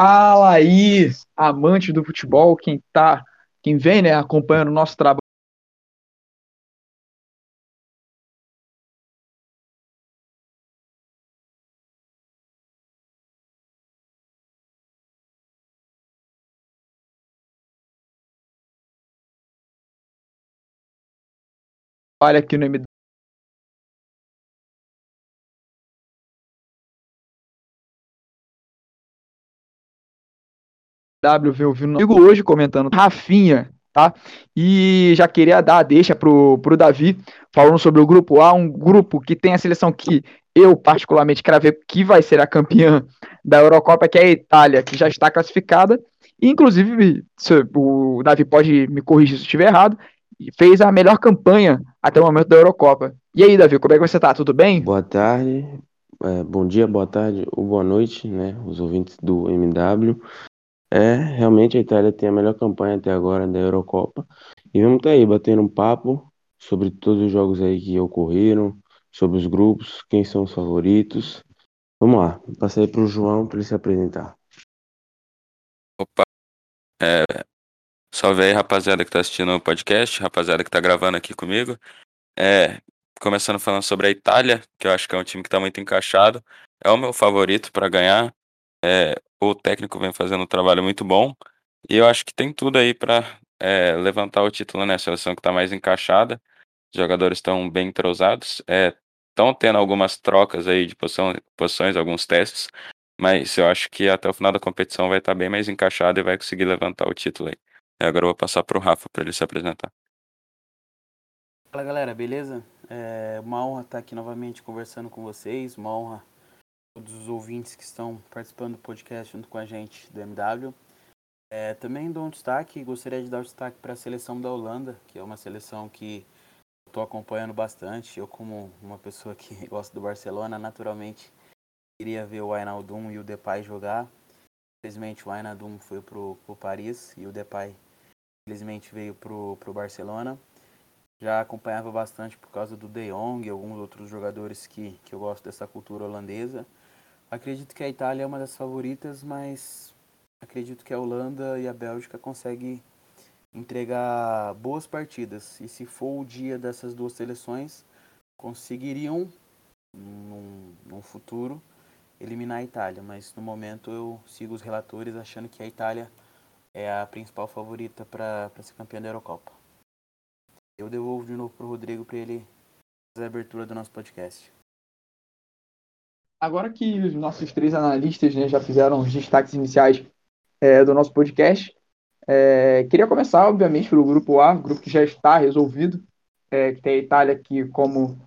Fala aí, amante do futebol, quem tá, quem vem, né, acompanhando o nosso trabalho. Olha aqui no MW. veio ouvindo comigo hoje comentando Rafinha, tá? E já queria dar a deixa pro, pro Davi, falando sobre o grupo A, um grupo que tem a seleção que eu particularmente ver que vai ser a campeã da Eurocopa, que é a Itália, que já está classificada. E, inclusive, o Davi pode me corrigir se eu estiver errado, fez a melhor campanha até o momento da Eurocopa. E aí, Davi, como é que você tá? Tudo bem? Boa tarde, é, bom dia, boa tarde ou boa noite, né? Os ouvintes do MW. É, realmente a Itália tem a melhor campanha até agora da Eurocopa. E vamos estar tá aí batendo um papo sobre todos os jogos aí que ocorreram, sobre os grupos, quem são os favoritos. Vamos lá, passei para o João para ele se apresentar. Opa, é, salve aí rapaziada que está assistindo o podcast, rapaziada que está gravando aqui comigo. É, começando falando sobre a Itália, que eu acho que é um time que está muito encaixado, é o meu favorito para ganhar. É, o técnico vem fazendo um trabalho muito bom e eu acho que tem tudo aí para é, levantar o título, né? Seleção que está mais encaixada, os jogadores estão bem entrosados, estão é, tendo algumas trocas aí de posição, posições, alguns testes, mas eu acho que até o final da competição vai estar tá bem mais encaixado e vai conseguir levantar o título aí. E agora eu vou passar para o Rafa para ele se apresentar. Fala galera, beleza? É uma honra estar aqui novamente conversando com vocês, uma honra todos os ouvintes que estão participando do podcast junto com a gente do MW. É, também dou um destaque, gostaria de dar um destaque para a seleção da Holanda, que é uma seleção que estou acompanhando bastante. Eu, como uma pessoa que gosta do Barcelona, naturalmente queria ver o Wijnaldum e o Depay jogar. Infelizmente o Wijnaldum foi para o Paris e o Depay infelizmente veio para o Barcelona. Já acompanhava bastante por causa do De Jong e alguns outros jogadores que, que eu gosto dessa cultura holandesa. Acredito que a Itália é uma das favoritas, mas acredito que a Holanda e a Bélgica conseguem entregar boas partidas. E se for o dia dessas duas seleções, conseguiriam, num, num futuro, eliminar a Itália. Mas no momento eu sigo os relatores achando que a Itália é a principal favorita para ser campeã da Eurocopa. Eu devolvo de novo para o Rodrigo para ele fazer a abertura do nosso podcast. Agora que os nossos três analistas né, já fizeram os destaques iniciais é, do nosso podcast, é, queria começar, obviamente, pelo grupo A, grupo que já está resolvido, é, que tem a Itália que, como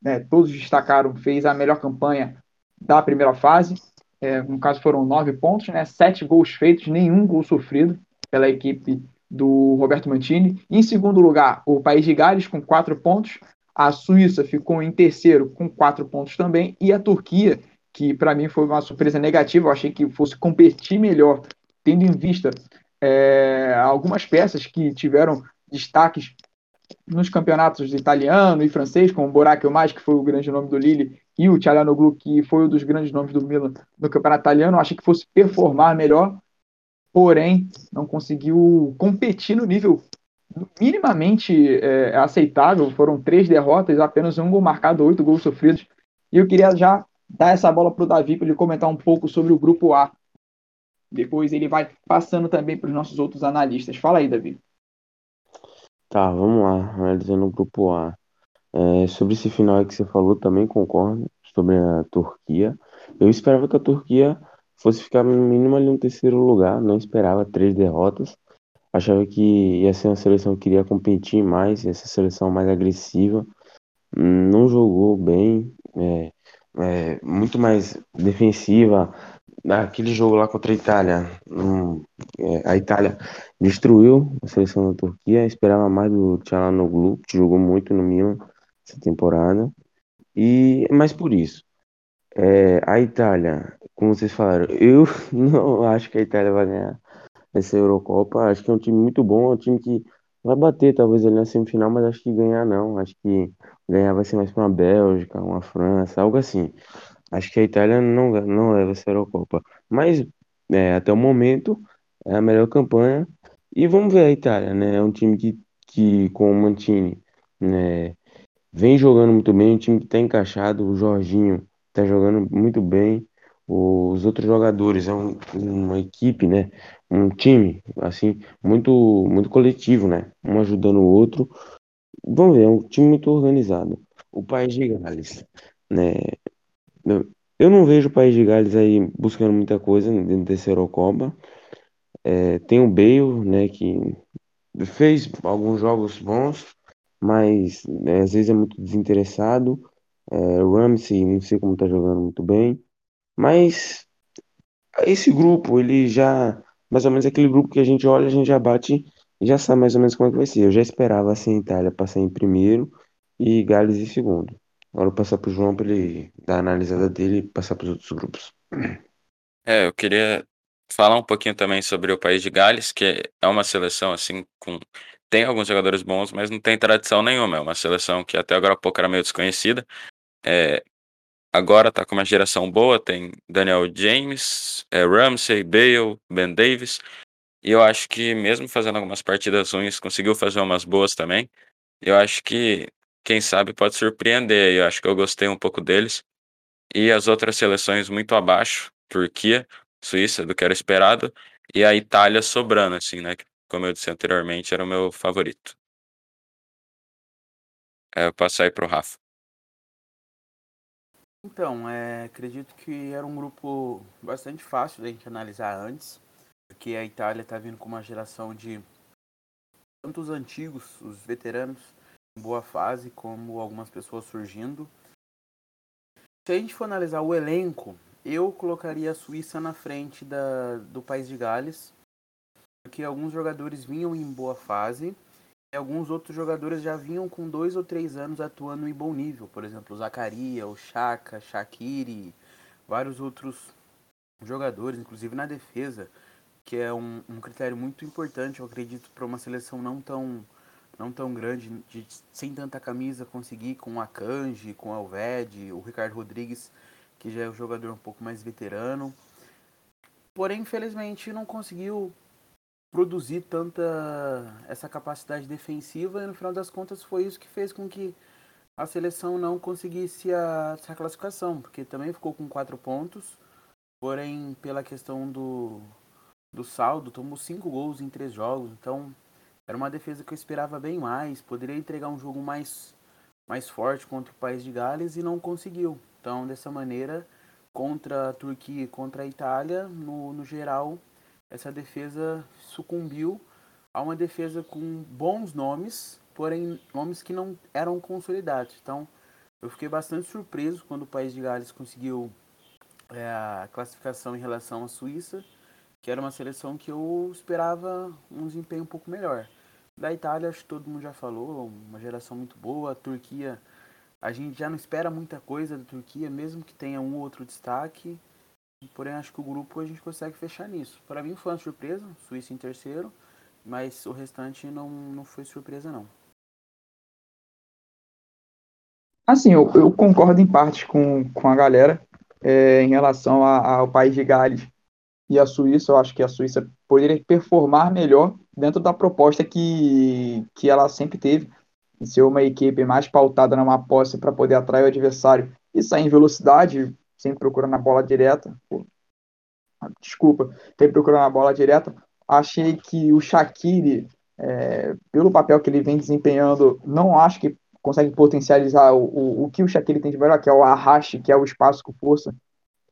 né, todos destacaram, fez a melhor campanha da primeira fase. É, no caso, foram nove pontos, né, sete gols feitos, nenhum gol sofrido pela equipe do Roberto Mantini. Em segundo lugar, o País de Gales, com quatro pontos. A Suíça ficou em terceiro com quatro pontos também. E a Turquia, que para mim foi uma surpresa negativa, eu achei que fosse competir melhor, tendo em vista é, algumas peças que tiveram destaques nos campeonatos italiano e francês, como Borac Elmaz, que foi o grande nome do Lille, e o Tchalanoglu, que foi um dos grandes nomes do Milan no campeonato italiano, achei que fosse performar melhor, porém não conseguiu competir no nível minimamente é, aceitável. Foram três derrotas, apenas um gol marcado, oito gols sofridos. E eu queria já dar essa bola para o Davi para ele comentar um pouco sobre o grupo A. Depois ele vai passando também para os nossos outros analistas. Fala aí, Davi. Tá, vamos lá, analisando o grupo A. É, sobre esse final que você falou, também concordo sobre a Turquia. Eu esperava que a Turquia fosse ficar no mínimo ali no terceiro lugar, não esperava três derrotas. Achava que ia ser uma seleção que iria competir mais, ia ser seleção mais agressiva. Não jogou bem, é, é, muito mais defensiva. Naquele jogo lá contra a Itália, um, é, a Itália destruiu a seleção da Turquia. Esperava mais do Tchalanoglu, que jogou muito no Milan essa temporada. E mais por isso, é, a Itália, como vocês falaram, eu não acho que a Itália vai ganhar essa Eurocopa. Acho que é um time muito bom, é um time que vai bater talvez ali na semifinal, mas acho que ganhar não. Acho que ganhar vai ser mais para uma Bélgica, uma França, algo assim. Acho que a Itália não, não leva essa Eurocopa. Mas é, até o momento é a melhor campanha. E vamos ver a Itália, né? É um time que, que com o Mantini, né, vem jogando muito bem, um time que está encaixado, o Jorginho está jogando muito bem, os outros jogadores, é um, uma equipe, né? Um time, assim, muito, muito coletivo, né? Um ajudando o outro. Vamos ver, é um time muito organizado. O País de Gales, né? Eu não vejo o País de Gales aí buscando muita coisa dentro desse Eurocopa. É, tem o Bale, né, que fez alguns jogos bons, mas né, às vezes é muito desinteressado. É, Ramsey, não sei como tá jogando muito bem. Mas esse grupo, ele já, mais ou menos aquele grupo que a gente olha, a gente já bate e já sabe mais ou menos como é que vai ser. Eu já esperava assim Itália passar em primeiro e Gales em segundo. Agora eu passar pro João para ele dar a analisada dele e passar para os outros grupos. É, eu queria falar um pouquinho também sobre o país de Gales, que é uma seleção assim com tem alguns jogadores bons, mas não tem tradição nenhuma. É uma seleção que até agora pouco era meio desconhecida. É, agora tá com uma geração boa, tem Daniel James, é, Ramsey, Bale, Ben Davis. E eu acho que mesmo fazendo algumas partidas ruins, conseguiu fazer umas boas também. Eu acho que, quem sabe, pode surpreender. Eu acho que eu gostei um pouco deles. E as outras seleções muito abaixo, Turquia, Suíça, do que era esperado, e a Itália sobrando, assim, né? Como eu disse anteriormente, era o meu favorito. É, eu passo aí pro Rafa. Então, é, acredito que era um grupo bastante fácil da gente analisar antes, porque a Itália está vindo com uma geração de tanto os antigos, os veteranos, em boa fase, como algumas pessoas surgindo. Se a gente for analisar o elenco, eu colocaria a Suíça na frente da, do país de Gales, porque alguns jogadores vinham em boa fase alguns outros jogadores já vinham com dois ou três anos atuando em bom nível. Por exemplo, o Zacaria, o Chaka, Shaqiri, vários outros jogadores, inclusive na defesa, que é um, um critério muito importante, eu acredito, para uma seleção não tão não tão grande, de, sem tanta camisa, conseguir com o Akanji, com o Elved, o Ricardo Rodrigues que já é um jogador um pouco mais veterano. Porém, infelizmente, não conseguiu produzir tanta essa capacidade defensiva e no final das contas foi isso que fez com que a seleção não conseguisse a, essa classificação, porque também ficou com quatro pontos, porém pela questão do, do saldo, tomou cinco gols em três jogos, então era uma defesa que eu esperava bem mais, poderia entregar um jogo mais, mais forte contra o país de Gales e não conseguiu. Então, dessa maneira, contra a Turquia e contra a Itália, no, no geral, essa defesa sucumbiu a uma defesa com bons nomes, porém nomes que não eram consolidados. Então, eu fiquei bastante surpreso quando o país de Gales conseguiu é, a classificação em relação à Suíça, que era uma seleção que eu esperava um desempenho um pouco melhor. Da Itália, acho que todo mundo já falou, uma geração muito boa. A Turquia a gente já não espera muita coisa da Turquia, mesmo que tenha um ou outro destaque. Porém, acho que o grupo a gente consegue fechar nisso. Para mim foi uma surpresa, Suíça em terceiro, mas o restante não, não foi surpresa não. Assim, eu, eu concordo em parte com, com a galera é, em relação a, ao país de Gales e a Suíça. Eu acho que a Suíça poderia performar melhor dentro da proposta que, que ela sempre teve em ser uma equipe mais pautada numa posse para poder atrair o adversário e sair em velocidade, sempre procurando a bola direta. Desculpa, sempre procurando a bola direta. Achei que o Shaqiri, é, pelo papel que ele vem desempenhando, não acho que consegue potencializar o, o, o que o Shaqiri tem de melhor, que é o arraste, que é o espaço com força.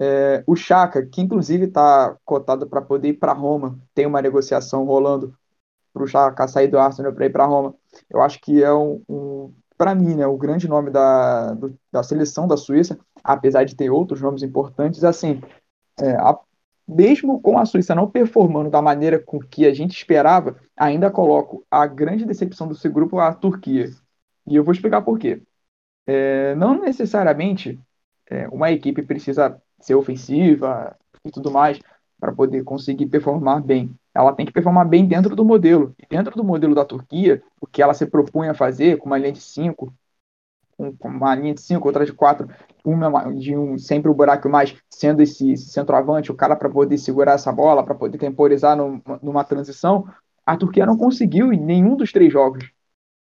É, o Chaka, que inclusive está cotado para poder ir para Roma, tem uma negociação rolando para o Chaka sair do Arsenal para ir para Roma. Eu acho que é um, um para mim, né, o grande nome da, do, da seleção da Suíça, apesar de ter outros nomes importantes, assim, é, a, mesmo com a Suíça não performando da maneira com que a gente esperava, ainda coloco a grande decepção seu grupo a Turquia. E eu vou explicar por quê. É, não necessariamente é, uma equipe precisa ser ofensiva e tudo mais para poder conseguir performar bem ela tem que performar bem dentro do modelo. E dentro do modelo da Turquia, o que ela se propunha a fazer, com uma linha de 5, com, com uma linha de cinco, outra de quatro, uma de um, sempre o buraco mais sendo esse, esse centroavante, o cara para poder segurar essa bola, para poder temporizar numa, numa transição, a Turquia não conseguiu em nenhum dos três jogos.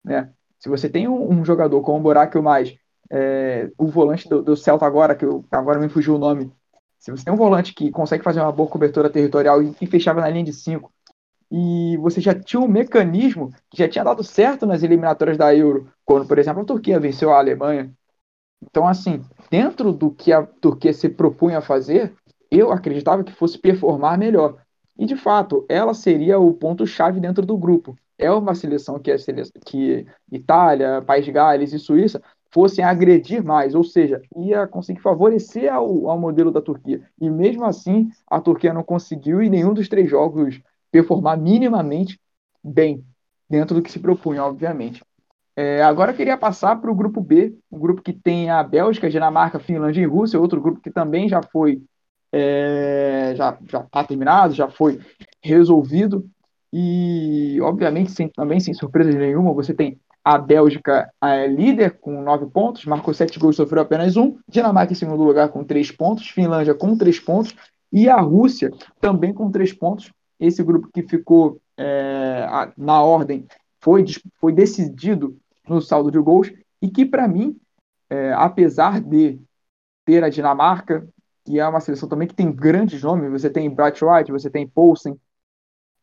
Né? Se você tem um, um jogador como o Buraco mais, é, o volante do, do Celta agora, que eu, agora me fugiu o nome, se você tem um volante que consegue fazer uma boa cobertura territorial e, e fechava na linha de cinco, e você já tinha um mecanismo que já tinha dado certo nas eliminatórias da Euro, quando, por exemplo, a Turquia venceu a Alemanha. Então, assim, dentro do que a Turquia se propunha a fazer, eu acreditava que fosse performar melhor. E, de fato, ela seria o ponto-chave dentro do grupo. É uma seleção que, é seleção, que Itália, País de Gales e Suíça fossem agredir mais, ou seja, ia conseguir favorecer ao, ao modelo da Turquia. E mesmo assim, a Turquia não conseguiu em nenhum dos três jogos performar minimamente bem, dentro do que se propunha, obviamente. É, agora eu queria passar para o grupo B, um grupo que tem a Bélgica, Dinamarca, Finlândia e Rússia, outro grupo que também já foi é, já está terminado, já foi resolvido e obviamente sem, também sem surpresa nenhuma você tem a Bélgica é, líder com nove pontos, marcou sete gols, sofreu apenas um. Dinamarca em segundo lugar com três pontos, Finlândia com três pontos e a Rússia também com três pontos, esse grupo que ficou é, na ordem foi, foi decidido no saldo de gols e que, para mim, é, apesar de ter a Dinamarca, que é uma seleção também que tem grandes nomes, você tem Bright White, você tem Poulsen,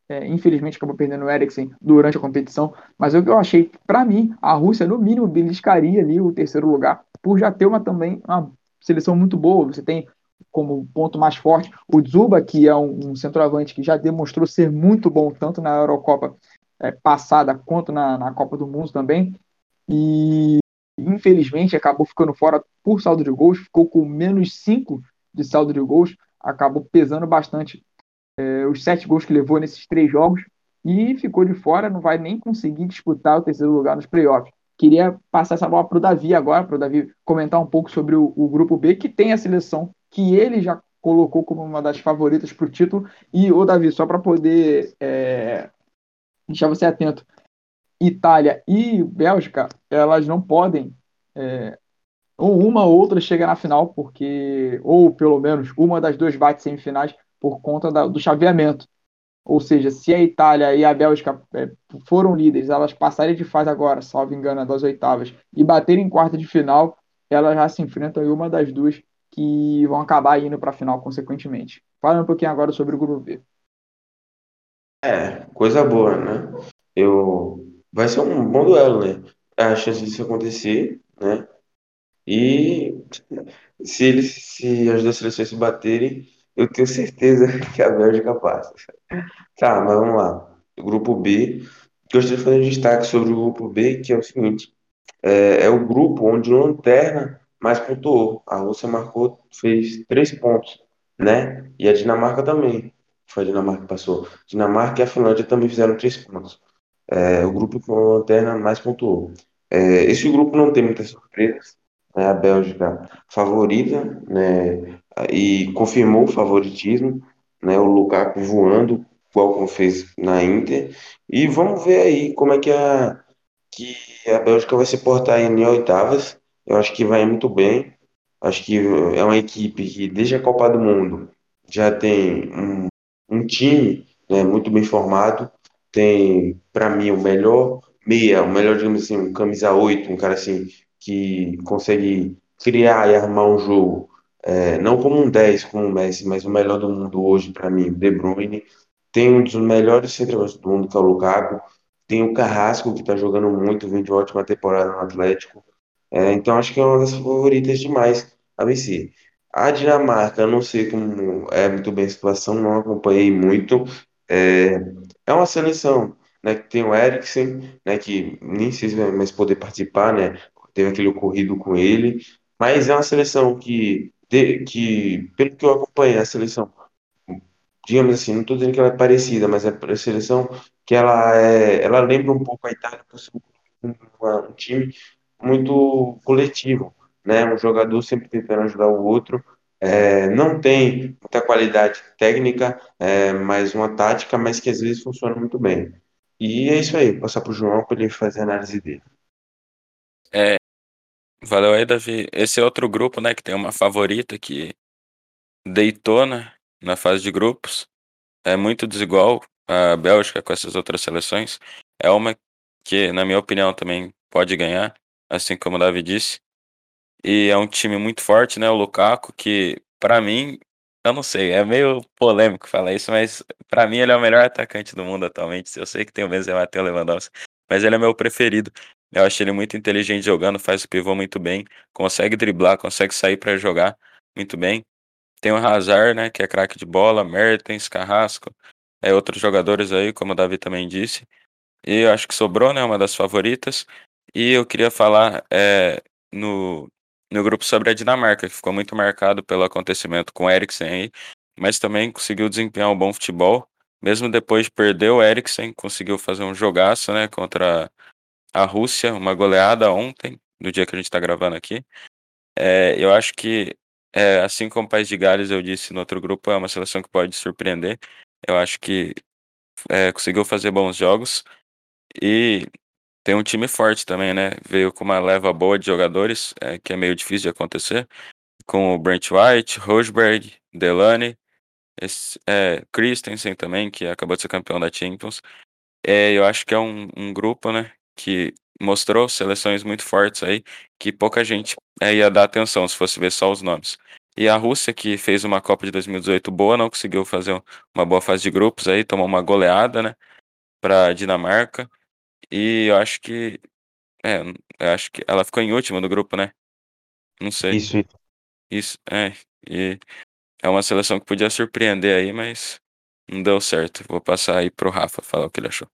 é, infelizmente acabou perdendo o Eriksen durante a competição, mas que eu achei, para mim, a Rússia, no mínimo, beliscaria ali o terceiro lugar, por já ter uma também uma seleção muito boa. Você tem como ponto mais forte. O Zuba, que é um, um centroavante que já demonstrou ser muito bom, tanto na Eurocopa é, passada quanto na, na Copa do Mundo também. E infelizmente acabou ficando fora por saldo de gols, ficou com menos 5 de saldo de gols, acabou pesando bastante é, os sete gols que levou nesses três jogos e ficou de fora, não vai nem conseguir disputar o terceiro lugar nos playoffs. Queria passar essa bola para o Davi agora, para o Davi comentar um pouco sobre o, o grupo B, que tem a seleção que ele já colocou como uma das favoritas para o título. E, ô Davi, só para poder é, deixar você atento, Itália e Bélgica, elas não podem, é, ou uma ou outra chega na final, porque, ou pelo menos uma das duas bate semifinais por conta da, do chaveamento. Ou seja, se a Itália e a Bélgica é, foram líderes, elas passarem de fase agora, salvo engano, das oitavas, e baterem em quarta de final, elas já se enfrentam em uma das duas que vão acabar indo para a final consequentemente. Fala um pouquinho agora sobre o grupo B. É, coisa boa, né? Eu vai ser um bom duelo, né? A chance disso acontecer, né? E se eles, se as duas seleções se baterem, eu tenho certeza que a Bélgica passa. Tá, mas vamos lá. Grupo B. Gostaria de fazer um destaque sobre o grupo B, que é o seguinte: é, é o grupo onde o Lanterna mais pontuou. A Rússia marcou, fez três pontos, né? E a Dinamarca também. Foi a Dinamarca que passou. Dinamarca e a Finlândia também fizeram três pontos. É, o grupo com a lanterna mais pontuou. É, esse grupo não tem muitas surpresas. Né? A Bélgica favorita, né? E confirmou o favoritismo, né? O Lukaku voando, igual como fez na Inter. E vamos ver aí como é que a, que a Bélgica vai se portar em oitavas. Eu acho que vai muito bem. Acho que é uma equipe que, desde a Copa do Mundo, já tem um, um time né, muito bem formado. Tem, para mim, o melhor meia, o melhor, digamos assim, um camisa 8, um cara assim que consegue criar e armar um jogo, é, não como um 10, como o Messi, mas o melhor do mundo hoje, para mim, De Bruyne. Tem um dos melhores centroavantes do mundo, que é o Lukaku. Tem o Carrasco, que está jogando muito, vem de ótima temporada no Atlético. É, então acho que é uma das favoritas demais a vencer. A Dinamarca, não sei como é muito bem a situação, não acompanhei muito. É, é uma seleção né, que tem o Eriksen, né, que nem sei se vai mais poder participar, né, teve aquele ocorrido com ele, mas é uma seleção que, de, que pelo que eu acompanhei, a seleção, digamos assim, não estou dizendo que ela é parecida, mas é a seleção que ela, é, ela lembra um pouco a Itália por ser um, um time muito coletivo, né? Um jogador sempre tentando ajudar o outro. É, não tem muita qualidade técnica, é, mas uma tática, mas que às vezes funciona muito bem. E é isso aí, passar para o João para ele fazer a análise dele. É, Valeu aí, Davi. Esse é outro grupo, né, que tem uma favorita que deitou, né, na fase de grupos. É muito desigual a Bélgica com essas outras seleções. É uma que, na minha opinião, também pode ganhar, assim como o Davi disse. E é um time muito forte, né, o Lukaku, que para mim, eu não sei, é meio polêmico falar isso, mas para mim ele é o melhor atacante do mundo atualmente. Eu sei que tem o Benzema, tem o Lewandowski, mas ele é meu preferido. Eu acho ele muito inteligente jogando, faz o pivô muito bem, consegue driblar, consegue sair para jogar muito bem. Tem o Hazard, né, que é craque de bola, Mertens, Carrasco, é outros jogadores aí, como o Davi também disse. E eu acho que sobrou, né, uma das favoritas. E eu queria falar é, no, no grupo sobre a Dinamarca, que ficou muito marcado pelo acontecimento com o Eriksen aí, mas também conseguiu desempenhar um bom futebol. Mesmo depois de perder o Eriksen, conseguiu fazer um jogaço, né, contra a Rússia, uma goleada ontem, do dia que a gente está gravando aqui. É, eu acho que, é, assim como o País de Gales, eu disse no outro grupo, é uma seleção que pode surpreender. Eu acho que é, conseguiu fazer bons jogos e tem um time forte também, né? Veio com uma leva boa de jogadores, é, que é meio difícil de acontecer, com o Brent White, Rosberg, Delaney, esse, é, Christensen também, que acabou de ser campeão da Champions. É, eu acho que é um, um grupo, né, que mostrou seleções muito fortes aí, que pouca gente é, ia dar atenção se fosse ver só os nomes. E a Rússia, que fez uma Copa de 2018 boa, não conseguiu fazer uma boa fase de grupos aí, tomou uma goleada, né, para Dinamarca. E eu acho que. É, eu acho que ela ficou em último do grupo, né? Não sei. Isso, isso. É. E é uma seleção que podia surpreender aí, mas não deu certo. Vou passar aí pro Rafa falar o que ele achou.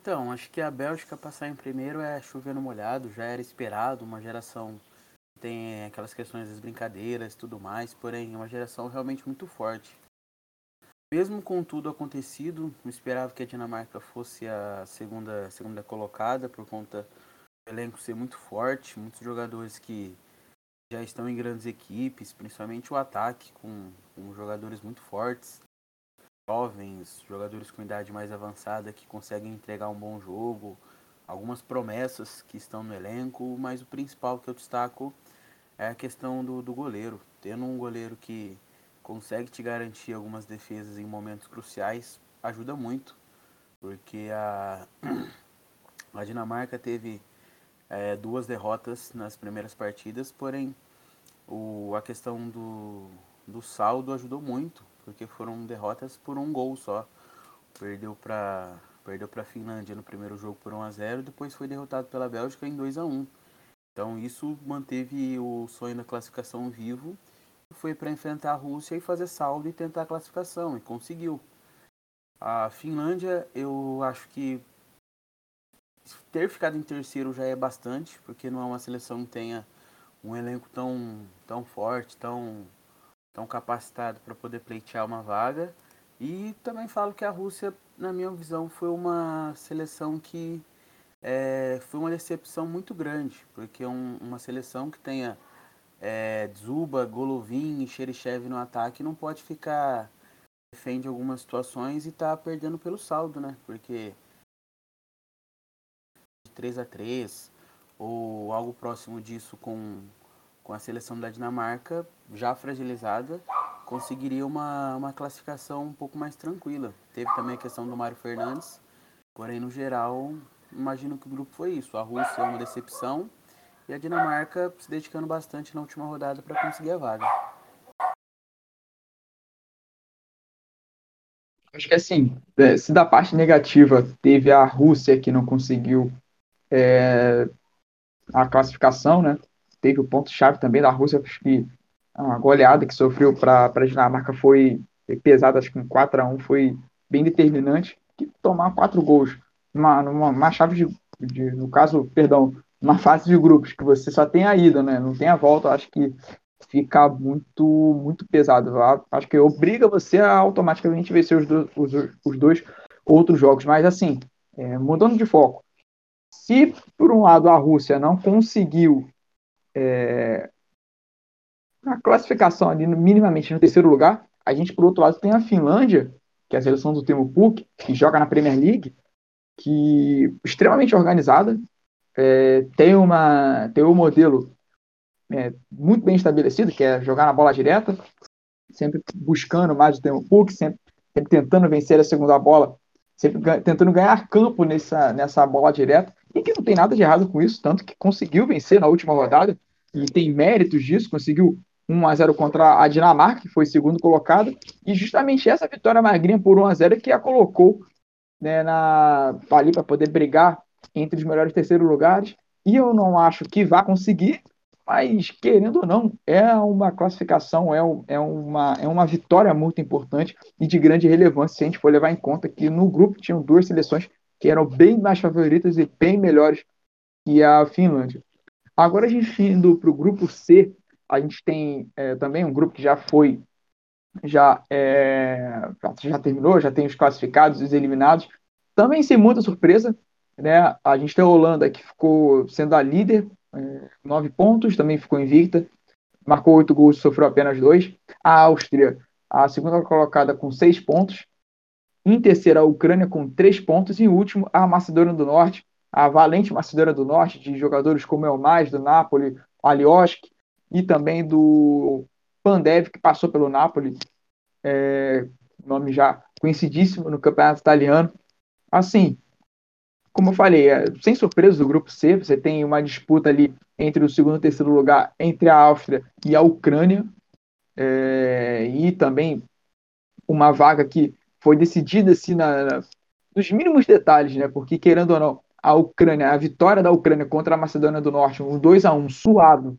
Então, acho que a Bélgica passar em primeiro é chover no molhado, já era esperado, uma geração que tem aquelas questões das brincadeiras e tudo mais, porém é uma geração realmente muito forte. Mesmo com tudo acontecido, não esperava que a Dinamarca fosse a segunda, segunda colocada por conta do elenco ser muito forte, muitos jogadores que já estão em grandes equipes, principalmente o ataque com, com jogadores muito fortes, jovens, jogadores com idade mais avançada que conseguem entregar um bom jogo, algumas promessas que estão no elenco, mas o principal que eu destaco é a questão do, do goleiro. Tendo um goleiro que consegue te garantir algumas defesas em momentos cruciais, ajuda muito, porque a, a Dinamarca teve é, duas derrotas nas primeiras partidas, porém o, a questão do, do saldo ajudou muito, porque foram derrotas por um gol só. Perdeu para perdeu para a Finlândia no primeiro jogo por 1 a 0, depois foi derrotado pela Bélgica em 2 a 1. Então isso manteve o sonho da classificação vivo foi para enfrentar a Rússia e fazer saldo e tentar a classificação, e conseguiu. A Finlândia, eu acho que ter ficado em terceiro já é bastante, porque não é uma seleção que tenha um elenco tão, tão forte, tão, tão capacitado para poder pleitear uma vaga. E também falo que a Rússia, na minha visão, foi uma seleção que é, foi uma decepção muito grande, porque um, uma seleção que tenha é, Zuba, Golovin e Xerichev no ataque não pode ficar refém de algumas situações e tá perdendo pelo saldo, né? Porque 3 a 3 ou algo próximo disso com, com a seleção da Dinamarca já fragilizada, conseguiria uma, uma classificação um pouco mais tranquila. Teve também a questão do Mário Fernandes, porém no geral, imagino que o grupo foi isso. A Rússia é uma decepção, e a Dinamarca se dedicando bastante na última rodada para conseguir a vaga. Acho que assim, é, se da parte negativa teve a Rússia que não conseguiu é, a classificação, né? Teve o ponto-chave também da Rússia, acho que a goleada que sofreu para a Dinamarca foi pesada, acho que um 4 a 1 foi bem determinante. Que tomar quatro gols numa, numa, chave de, de, no caso, perdão, uma fase de grupos que você só tem a ida, né? Não tem a volta, acho que fica muito muito pesado. Acho que obriga você a automaticamente vencer os, do, os, os dois outros jogos. Mas assim, é, mudando de foco, se por um lado a Rússia não conseguiu é, a classificação ali minimamente no terceiro lugar, a gente por outro lado tem a Finlândia, que é a seleção do Timo Puk, que joga na Premier League, que extremamente organizada, é, tem, uma, tem um modelo é, muito bem estabelecido, que é jogar na bola direta, sempre buscando mais o tempo PUC, sempre, sempre tentando vencer a segunda bola, sempre tentando ganhar campo nessa, nessa bola direta, e que não tem nada de errado com isso, tanto que conseguiu vencer na última rodada, e tem méritos disso, conseguiu 1 a 0 contra a Dinamarca, que foi segundo colocado, e justamente essa vitória magrinha por 1 a 0 que a colocou né, na, ali para poder brigar entre os melhores terceiros lugares. E eu não acho que vá conseguir, mas querendo ou não, é uma classificação, é, é, uma, é uma vitória muito importante e de grande relevância se a gente for levar em conta que no grupo tinham duas seleções que eram bem mais favoritas e bem melhores que a Finlândia. Agora a gente indo para o grupo C, a gente tem é, também um grupo que já foi, já, é, já terminou, já tem os classificados os eliminados. Também sem muita surpresa, né? A gente tem a Holanda que ficou sendo a líder, é, nove pontos, também ficou invicta, marcou oito gols, sofreu apenas dois. A Áustria, a segunda colocada com seis pontos. Em terceira, a Ucrânia com três pontos. E em último, a Macedônia do Norte, a valente Macedônia do Norte, de jogadores como Elmais, do Napoli, Alioski, e também do Pandev, que passou pelo Napoli, é, nome já conhecidíssimo no campeonato italiano. Assim, como eu falei, é, sem surpresa do grupo C, você tem uma disputa ali entre o segundo e terceiro lugar entre a Áustria e a Ucrânia, é, e também uma vaga que foi decidida assim na, na, nos mínimos detalhes, né? Porque querendo ou não, a Ucrânia, a vitória da Ucrânia contra a Macedônia do Norte, um 2 a 1 suado,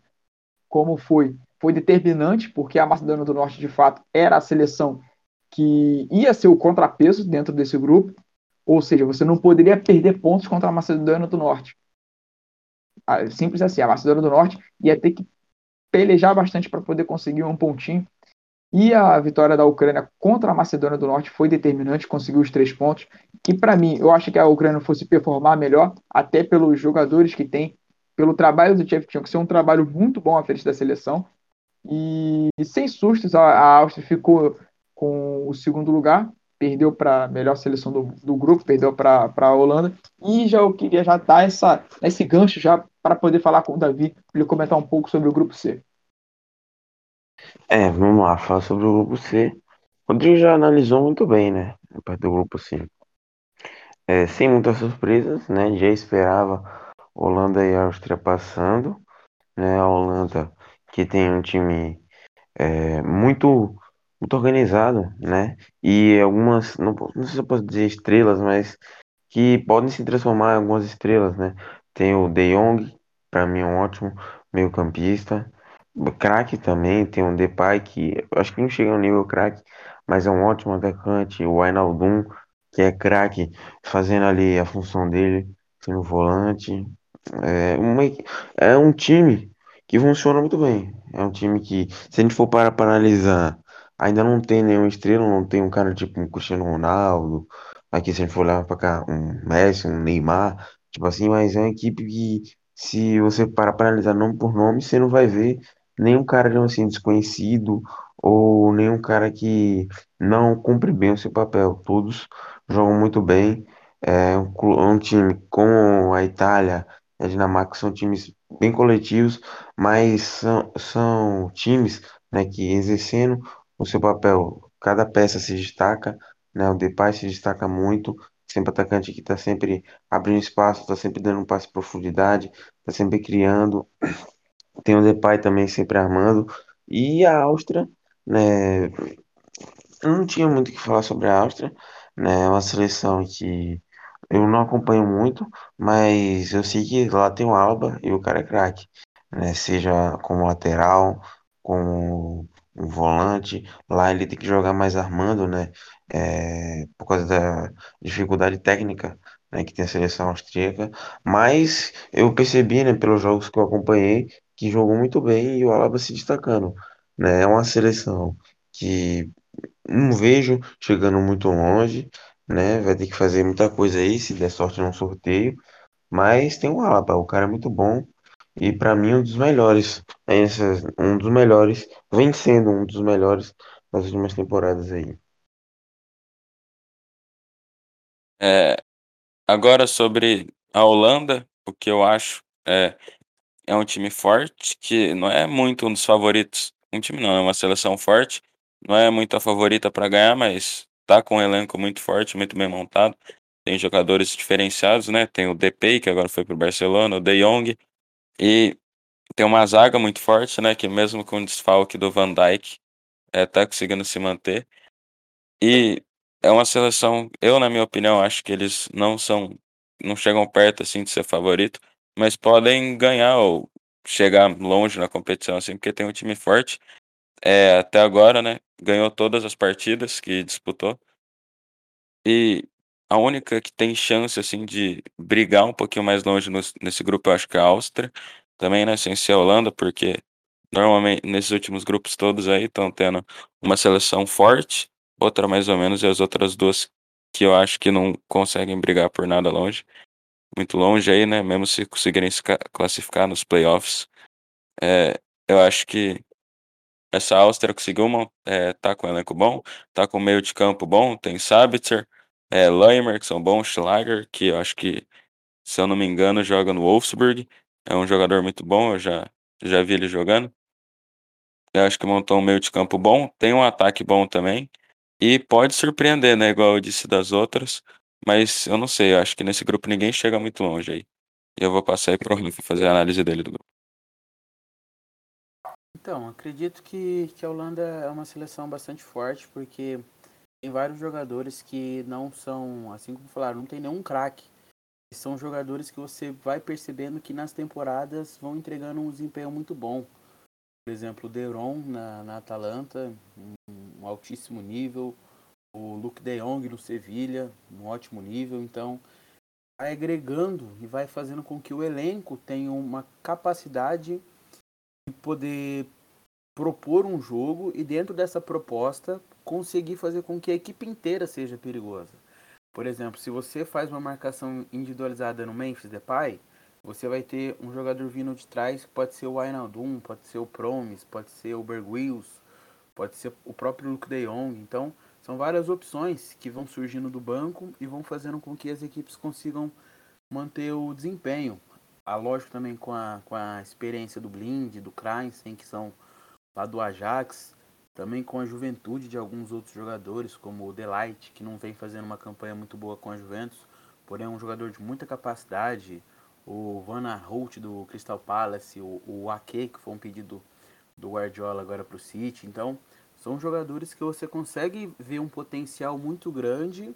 como foi, foi determinante, porque a Macedônia do Norte, de fato, era a seleção que ia ser o contrapeso dentro desse grupo, ou seja, você não poderia perder pontos contra a Macedônia do Norte. Ah, simples assim, a Macedônia do Norte ia ter que pelejar bastante para poder conseguir um pontinho. E a vitória da Ucrânia contra a Macedônia do Norte foi determinante, conseguiu os três pontos. Que para mim, eu acho que a Ucrânia fosse performar melhor, até pelos jogadores que tem, pelo trabalho do Shevchenko, que ser um trabalho muito bom à frente da seleção. E, e sem sustos, a, a, Áustria ficou com o segundo lugar, perdeu para a melhor seleção do, do grupo, perdeu para a Holanda. E já eu queria já dar essa, esse gancho já para poder falar com o Davi, para ele comentar um pouco sobre o grupo C. É, vamos lá, falar sobre o grupo C. O Rodrigo já analisou muito bem, né? A parte do grupo C. É, sem muitas surpresas, né? Já esperava Holanda e Áustria passando, né? A Holanda que tem um time é, muito muito organizado, né? E algumas, não, não sei se eu posso dizer estrelas, mas que podem se transformar em algumas estrelas, né? Tem o De Jong, para mim é um ótimo meio-campista. Craque também, tem um Depay que acho que não chega ao nível craque, mas é um ótimo atacante. O Wijnaldum, que é craque, fazendo ali a função dele, sendo volante. É, uma, é um time que funciona muito bem. É um time que, se a gente for para analisar, ainda não tem nenhuma estrela, não tem um cara tipo um Cristiano Ronaldo. Aqui, se a gente for olhar para cá, um Messi, um Neymar, tipo assim, mas é uma equipe que, se você parar para analisar nome por nome, você não vai ver nenhum cara assim, desconhecido ou nenhum cara que não cumpre bem o seu papel. Todos jogam muito bem. É um, time como a Itália e a Dinamarca são times bem coletivos, mas são, são times né, que exercendo o seu papel, cada peça se destaca, né, o Depay se destaca muito, sempre atacante que está sempre abrindo espaço, está sempre dando um passe de profundidade, está sempre criando. Tem o Depay também sempre armando. E a Áustria, né, não tinha muito o que falar sobre a Áustria, né, é uma seleção que eu não acompanho muito, mas eu sei que lá tem o Alba e o cara é craque, né? Seja como lateral, como um volante, lá ele tem que jogar mais armando, né? É, por causa da dificuldade técnica, né, que tem a seleção austríaca. Mas eu percebi, né, pelos jogos que eu acompanhei, que jogou muito bem e o Alaba se destacando, né? É uma seleção que não vejo chegando muito longe né? Vai ter que fazer muita coisa aí, se der sorte num sorteio. Mas tem o Alaba, o cara é muito bom. E para mim, um dos melhores. um dos melhores. Vem sendo um dos melhores das últimas temporadas aí. É, agora sobre a Holanda, o que eu acho é, é um time forte, que não é muito um dos favoritos. Um time não, é uma seleção forte, não é muito a favorita para ganhar, mas tá com um elenco muito forte, muito bem montado. Tem jogadores diferenciados, né? Tem o Depay, que agora foi pro Barcelona, o De Jong, e tem uma zaga muito forte, né? Que mesmo com o desfalque do Van Dijk, é, tá conseguindo se manter. E é uma seleção, eu, na minha opinião, acho que eles não são, não chegam perto, assim, de ser favorito, mas podem ganhar ou chegar longe na competição, assim, porque tem um time forte. É, até agora, né? Ganhou todas as partidas que disputou. E a única que tem chance, assim, de brigar um pouquinho mais longe no, nesse grupo, eu acho que é a Áustria. Também, né, sem ser a Holanda, porque normalmente nesses últimos grupos todos aí estão tendo uma seleção forte, outra mais ou menos, e as outras duas que eu acho que não conseguem brigar por nada longe. Muito longe aí, né? Mesmo se conseguirem se classificar nos playoffs. É, eu acho que essa Áustria conseguiu uma, é, tá com um elenco bom, tá com meio de campo bom, tem Sabitzer, é, que são bons, Schlager, que eu acho que, se eu não me engano, joga no Wolfsburg. É um jogador muito bom, eu já, já vi ele jogando. Eu acho que montou um meio de campo bom, tem um ataque bom também. E pode surpreender, né? Igual eu disse das outras. Mas eu não sei, eu acho que nesse grupo ninguém chega muito longe aí. E eu vou passar aí pro Rafa fazer a análise dele do grupo. Então, acredito que, que a Holanda é uma seleção bastante forte, porque tem vários jogadores que não são, assim como falaram, não tem nenhum craque. São jogadores que você vai percebendo que nas temporadas vão entregando um desempenho muito bom. Por exemplo, o Deron na, na Atalanta, um altíssimo nível. O Luke de Jong no Sevilha, um ótimo nível. Então, vai agregando e vai fazendo com que o elenco tenha uma capacidade de poder propor um jogo e dentro dessa proposta conseguir fazer com que a equipe inteira seja perigosa. Por exemplo, se você faz uma marcação individualizada no Memphis Depay, você vai ter um jogador vindo de trás, pode ser o Wijnaldum, pode ser o Promes, pode ser o Bergwils, pode ser o próprio Luke de Jong. Então, são várias opções que vão surgindo do banco e vão fazendo com que as equipes consigam manter o desempenho. A lógico também com a, com a experiência do Blind, do Kreinsen, que são lá do Ajax, também com a juventude de alguns outros jogadores, como o Delight, que não vem fazendo uma campanha muito boa com a Juventus, porém é um jogador de muita capacidade, o Van Holt do Crystal Palace, o, o Ake, que foi um pedido do Guardiola agora para o City. Então, são jogadores que você consegue ver um potencial muito grande.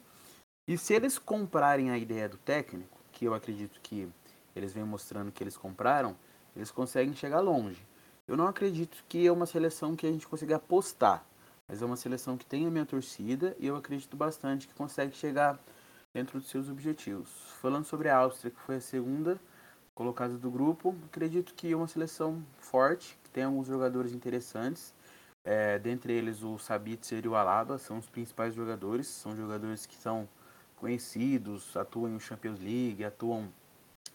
E se eles comprarem a ideia do técnico, que eu acredito que eles vêm mostrando que eles compraram, eles conseguem chegar longe. Eu não acredito que é uma seleção que a gente consiga apostar, mas é uma seleção que tem a minha torcida e eu acredito bastante que consegue chegar dentro dos seus objetivos. Falando sobre a Áustria, que foi a segunda colocada do grupo, acredito que é uma seleção forte, que tem alguns jogadores interessantes. É, dentre eles o Sabitzer e o Alaba são os principais jogadores, são jogadores que são conhecidos, atuam em Champions League, atuam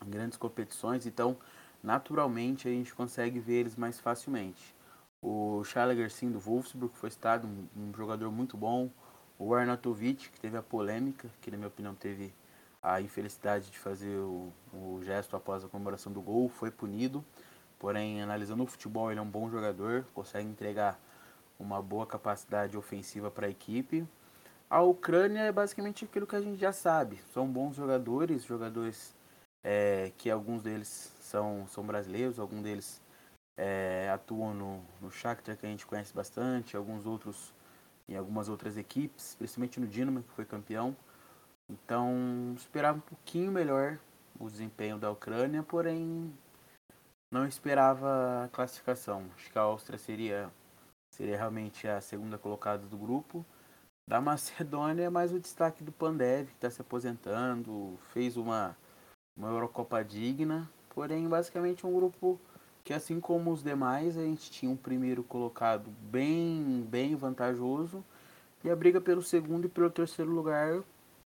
em grandes competições, então naturalmente a gente consegue ver eles mais facilmente. O Schalliger sim do Wolfsburg foi citado, um, um jogador muito bom, o Arnautovic, que teve a polêmica, que na minha opinião teve a infelicidade de fazer o, o gesto após a comemoração do gol, foi punido. Porém, analisando o futebol, ele é um bom jogador, consegue entregar uma boa capacidade ofensiva para a equipe. A Ucrânia é basicamente aquilo que a gente já sabe. São bons jogadores, jogadores é, que alguns deles são, são brasileiros, alguns deles é, atuam no, no Shakhtar, que a gente conhece bastante, alguns outros em algumas outras equipes, principalmente no Dinamo, que foi campeão. Então, esperava um pouquinho melhor o desempenho da Ucrânia, porém não esperava a classificação. Acho que a Áustria seria, seria realmente a segunda colocada do grupo. Da Macedônia, mais o destaque do Pandev, que está se aposentando, fez uma, uma Eurocopa digna, porém basicamente um grupo que assim como os demais, a gente tinha um primeiro colocado bem, bem vantajoso e a briga pelo segundo e pelo terceiro lugar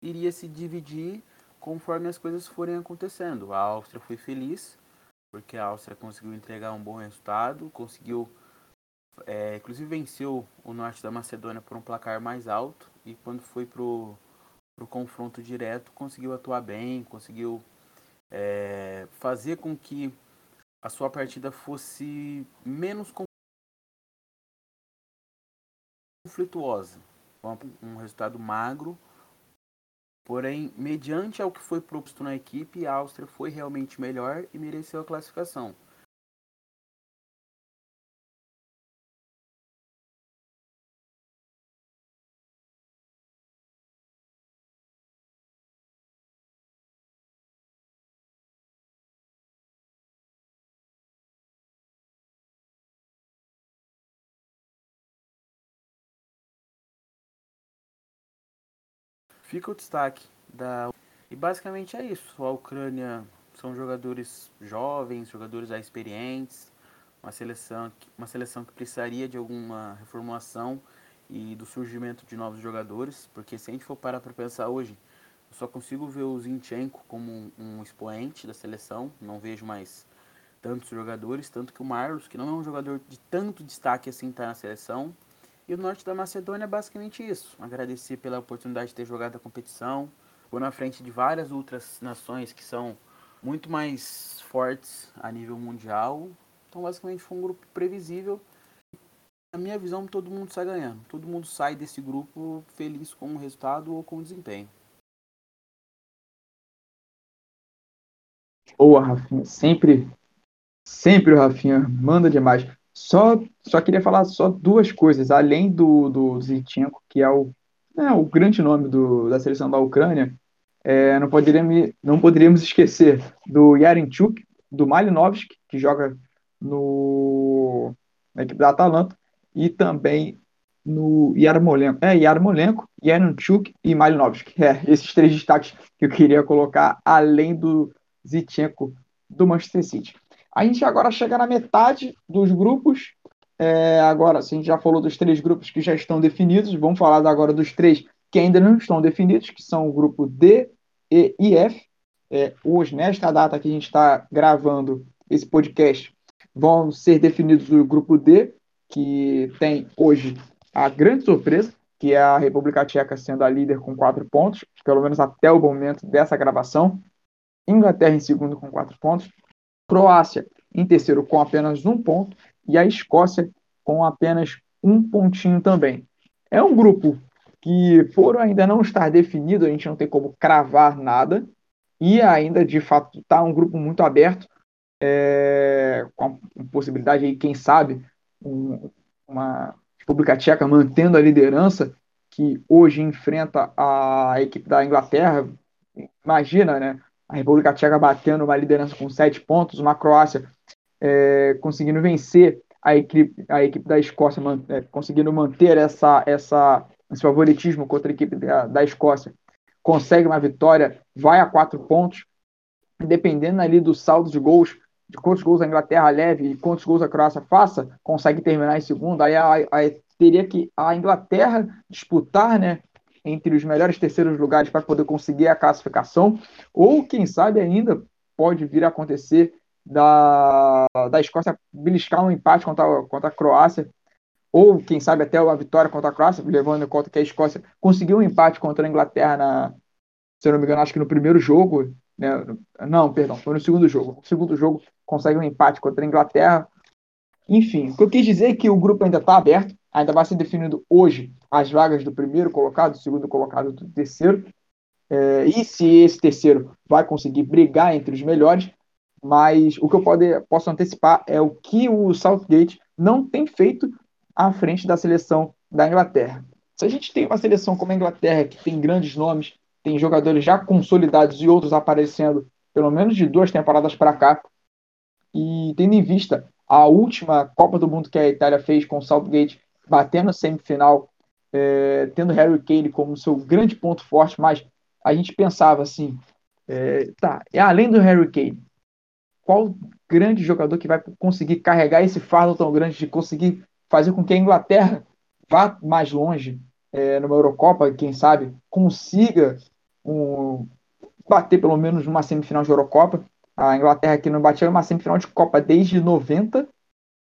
iria se dividir conforme as coisas forem acontecendo. A Áustria foi feliz, porque a Áustria conseguiu entregar um bom resultado, conseguiu, é, inclusive venceu o norte da Macedônia por um placar mais alto e quando foi pro, pro confronto direto conseguiu atuar bem, conseguiu é, fazer com que a sua partida fosse menos conflituosa. Um resultado magro, porém, mediante ao que foi proposto na equipe, a Áustria foi realmente melhor e mereceu a classificação. Fica o destaque da. E basicamente é isso. A Ucrânia são jogadores jovens, jogadores já experientes, uma seleção, uma seleção que precisaria de alguma reformulação e do surgimento de novos jogadores, porque se a gente for parar para pensar hoje, eu só consigo ver o Zinchenko como um, um, expoente da seleção, não vejo mais tantos jogadores, tanto que o Marlos, que não é um jogador de tanto destaque assim, está na seleção, e o norte da Macedônia é basicamente isso. Agradecer pela oportunidade de ter jogado a competição. Vou na frente de várias outras nações que são muito mais fortes a nível mundial. Então, basicamente, foi um grupo previsível. Na minha visão, todo mundo sai ganhando. Todo mundo sai desse grupo feliz com o resultado ou com o desempenho. Boa, Rafinha. Sempre, sempre o Rafinha manda demais. Só, só queria falar só duas coisas, além do, do Zinchenko, que é o, é, o grande nome do, da seleção da Ucrânia, é, não, poderíamos, não poderíamos esquecer do Yarenchuk, do Malinovski, que joga no, na equipe da Atalanta, e também no Yarmolenko. É, Yarmolenko, Yarenchuk e Malinovski. É, esses três destaques que eu queria colocar, além do Zinchenko do Manchester City. A gente agora chega na metade dos grupos. É, agora, se a gente já falou dos três grupos que já estão definidos, vamos falar agora dos três que ainda não estão definidos, que são o grupo D, E e F. É, hoje, nesta data que a gente está gravando esse podcast, vão ser definidos o grupo D, que tem hoje a grande surpresa, que é a República Tcheca sendo a líder com quatro pontos, pelo menos até o momento dessa gravação. Inglaterra em segundo com quatro pontos. Croácia em terceiro com apenas um ponto e a Escócia com apenas um pontinho também. É um grupo que, por ainda não estar definido, a gente não tem como cravar nada e ainda, de fato, está um grupo muito aberto, é, com a possibilidade aí, quem sabe, um, uma República Tcheca mantendo a liderança, que hoje enfrenta a equipe da Inglaterra. Imagina, né? A República Tcheca batendo uma liderança com sete pontos, uma Croácia é, conseguindo vencer a equipe, a equipe da Escócia, man, é, conseguindo manter essa, essa, esse favoritismo contra a equipe da, da Escócia, consegue uma vitória, vai a quatro pontos, dependendo ali do saldo de gols, de quantos gols a Inglaterra leve e quantos gols a Croácia faça, consegue terminar em segundo, aí, aí teria que a Inglaterra disputar, né, entre os melhores terceiros lugares para poder conseguir a classificação, ou quem sabe ainda pode vir a acontecer da, da Escócia beliscar um empate contra, contra a Croácia, ou quem sabe até uma vitória contra a Croácia, levando em conta que a Escócia conseguiu um empate contra a Inglaterra, na, se eu não me engano, acho que no primeiro jogo, né? não, perdão, foi no segundo jogo. No segundo jogo consegue um empate contra a Inglaterra. Enfim, o que eu quis dizer é que o grupo ainda está aberto, ainda vai ser definido hoje as vagas do primeiro colocado, do segundo colocado, do terceiro. É, e se esse terceiro vai conseguir brigar entre os melhores, mas o que eu pode, posso antecipar é o que o Southgate não tem feito à frente da seleção da Inglaterra. Se a gente tem uma seleção como a Inglaterra, que tem grandes nomes, tem jogadores já consolidados e outros aparecendo, pelo menos de duas temporadas para cá, e tendo em vista a última Copa do Mundo que a Itália fez com o Southgate batendo semifinal, é, tendo Harry Kane como seu grande ponto forte, mas a gente pensava assim, é, tá, é além do Harry Kane, qual grande jogador que vai conseguir carregar esse fardo tão grande de conseguir fazer com que a Inglaterra vá mais longe é, numa Eurocopa, quem sabe consiga um, bater pelo menos numa semifinal de Eurocopa. A Inglaterra que não batia uma semifinal de Copa desde 90,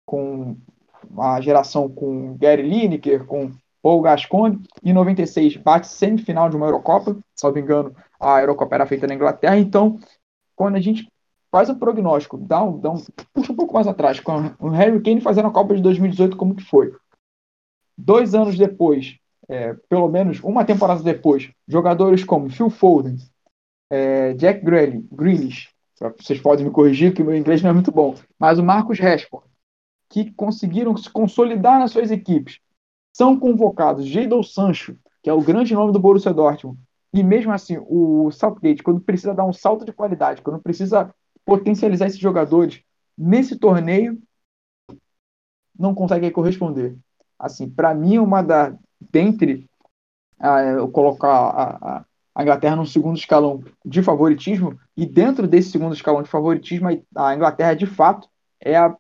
com uma geração com Gary Lineker, com Paul Gascoigne, em 96 bate semifinal de uma Eurocopa, salvo engano, a Eurocopa era feita na Inglaterra, então quando a gente faz um prognóstico, dá um, dá um, puxa um pouco mais atrás, com o Harry Kane fazendo a Copa de 2018, como que foi? Dois anos depois, é, pelo menos uma temporada depois, jogadores como Phil Foden, é, Jack Grealish, vocês podem me corrigir que o meu inglês não é muito bom, mas o Marcos Rashford, que conseguiram se consolidar nas suas equipes, são convocados Jadon Sancho, que é o grande nome do Borussia Dortmund, e mesmo assim, o Southgate, quando precisa dar um salto de qualidade, quando precisa potencializar esses jogadores nesse torneio, não consegue corresponder. Assim, para mim, uma da dentre eu colocar a, a, a, Inglaterra num segundo escalão de favoritismo e dentro desse segundo escalão de favoritismo, a Inglaterra de fato é a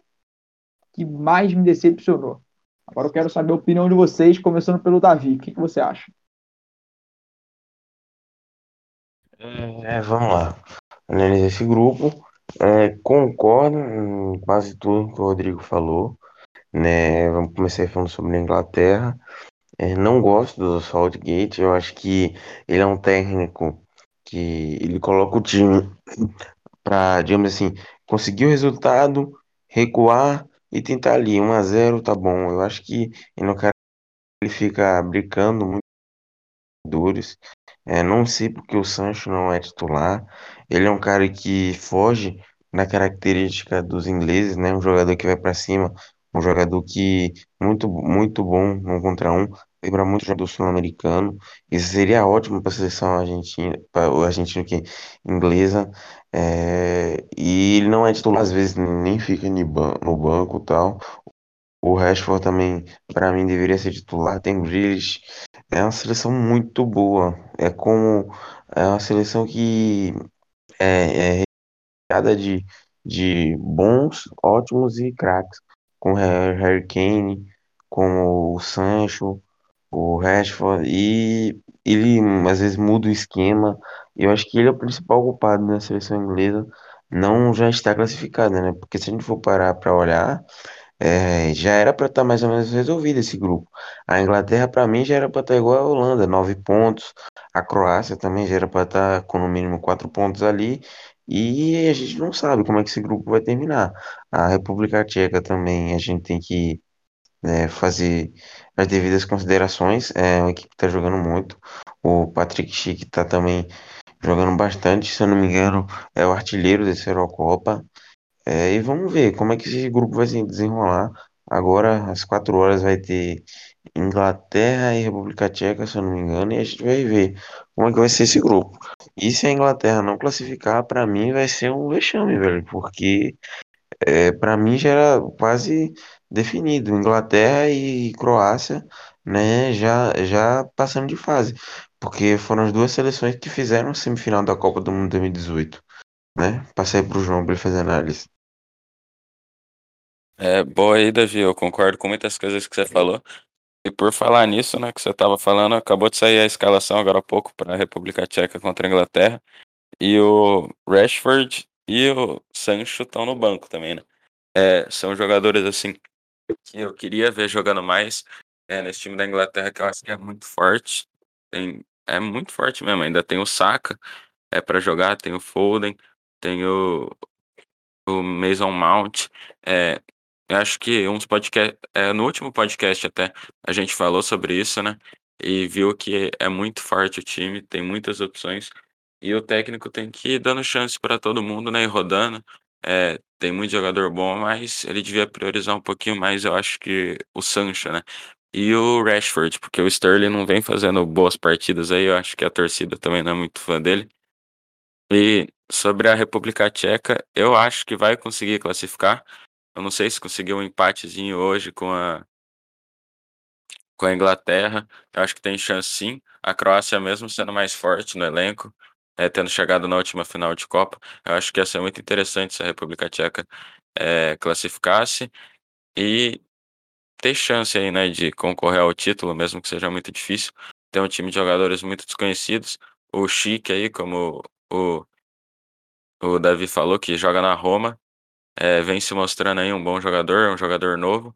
que mais me decepcionou. Agora eu quero saber a opinião de vocês, começando pelo Davi. O que, que você acha? É, vamos lá. Analisar esse grupo. É, concordo em quase tudo que o Rodrigo falou. Né? Vamos começar falando sobre a Inglaterra. É, não gosto do Southgate. Eu acho que ele é um técnico que ele coloca o time para, digamos assim, conseguir o resultado, recuar e tentar ali 1 a 0 tá bom. Eu acho que ele não quer ele fica brincando muito dores. É, não sei porque o Sancho não é titular. Ele é um cara que foge na característica dos ingleses, né? Um jogador que vai para cima, um jogador que muito muito bom um contra um, lembra muito do sul-americano. Isso seria ótimo para a seleção argentina, para o argentino que inglesa. É, e ele não é titular às vezes nem fica no banco, tal. O Rashford também, para mim, deveria ser titular. Tem Grealish. É uma seleção muito boa. É como é uma seleção que é, é recheada de, de bons, ótimos e craques. Com Harry Kane, com o Sancho, o Rashford. E ele às vezes muda o esquema. Eu acho que ele é o principal culpado na seleção inglesa. Não já está classificada, né? Porque se a gente for parar para olhar é, já era para estar mais ou menos resolvido esse grupo. A Inglaterra, para mim, já era para estar igual a Holanda, nove pontos. A Croácia também já era para estar com no mínimo quatro pontos ali. E a gente não sabe como é que esse grupo vai terminar. A República Tcheca também, a gente tem que né, fazer as devidas considerações. É uma equipe que está jogando muito. O Patrick Schick está também jogando bastante. Se eu não me engano, é o artilheiro dessa Eurocopa. É, e vamos ver como é que esse grupo vai se desenrolar. Agora, às quatro horas, vai ter Inglaterra e República Tcheca, se eu não me engano, e a gente vai ver como é que vai ser esse grupo. E se a Inglaterra não classificar, para mim vai ser um vexame, velho, porque é, para mim já era quase definido. Inglaterra e Croácia, né, já, já passando de fase, porque foram as duas seleções que fizeram semifinal da Copa do Mundo 2018 né? Passei pro João para ele fazer análise. É, boa aí, Davi. Eu concordo com muitas coisas que você falou. E por falar nisso, né, que você estava falando, acabou de sair a escalação agora há pouco para a República Tcheca contra a Inglaterra. E o Rashford e o Sancho estão no banco também, né? É, são jogadores assim que eu queria ver jogando mais é, nesse time da Inglaterra, que eu acho que é muito forte. Tem, é muito forte mesmo. Ainda tem o Saka é, para jogar, tem o Foden, tem o, o Mason Mount. É, eu acho que uns podcast, é, no último podcast até a gente falou sobre isso, né? E viu que é muito forte o time, tem muitas opções. E o técnico tem que ir dando chance para todo mundo, né? E rodando. É, tem muito jogador bom, mas ele devia priorizar um pouquinho mais, eu acho que o Sancho, né? E o Rashford, porque o Sterling não vem fazendo boas partidas aí, eu acho que a torcida também não é muito fã dele. E sobre a República Tcheca, eu acho que vai conseguir classificar. Eu não sei se conseguiu um empatezinho hoje com a com a Inglaterra. Eu acho que tem chance sim. A Croácia mesmo sendo mais forte no elenco, é, tendo chegado na última final de Copa, eu acho que ia ser muito interessante se a República Tcheca é, classificasse e ter chance aí, né, de concorrer ao título, mesmo que seja muito difícil. Tem um time de jogadores muito desconhecidos. O Chique aí, como o, o Davi falou, que joga na Roma, é, vem se mostrando aí um bom jogador, um jogador novo,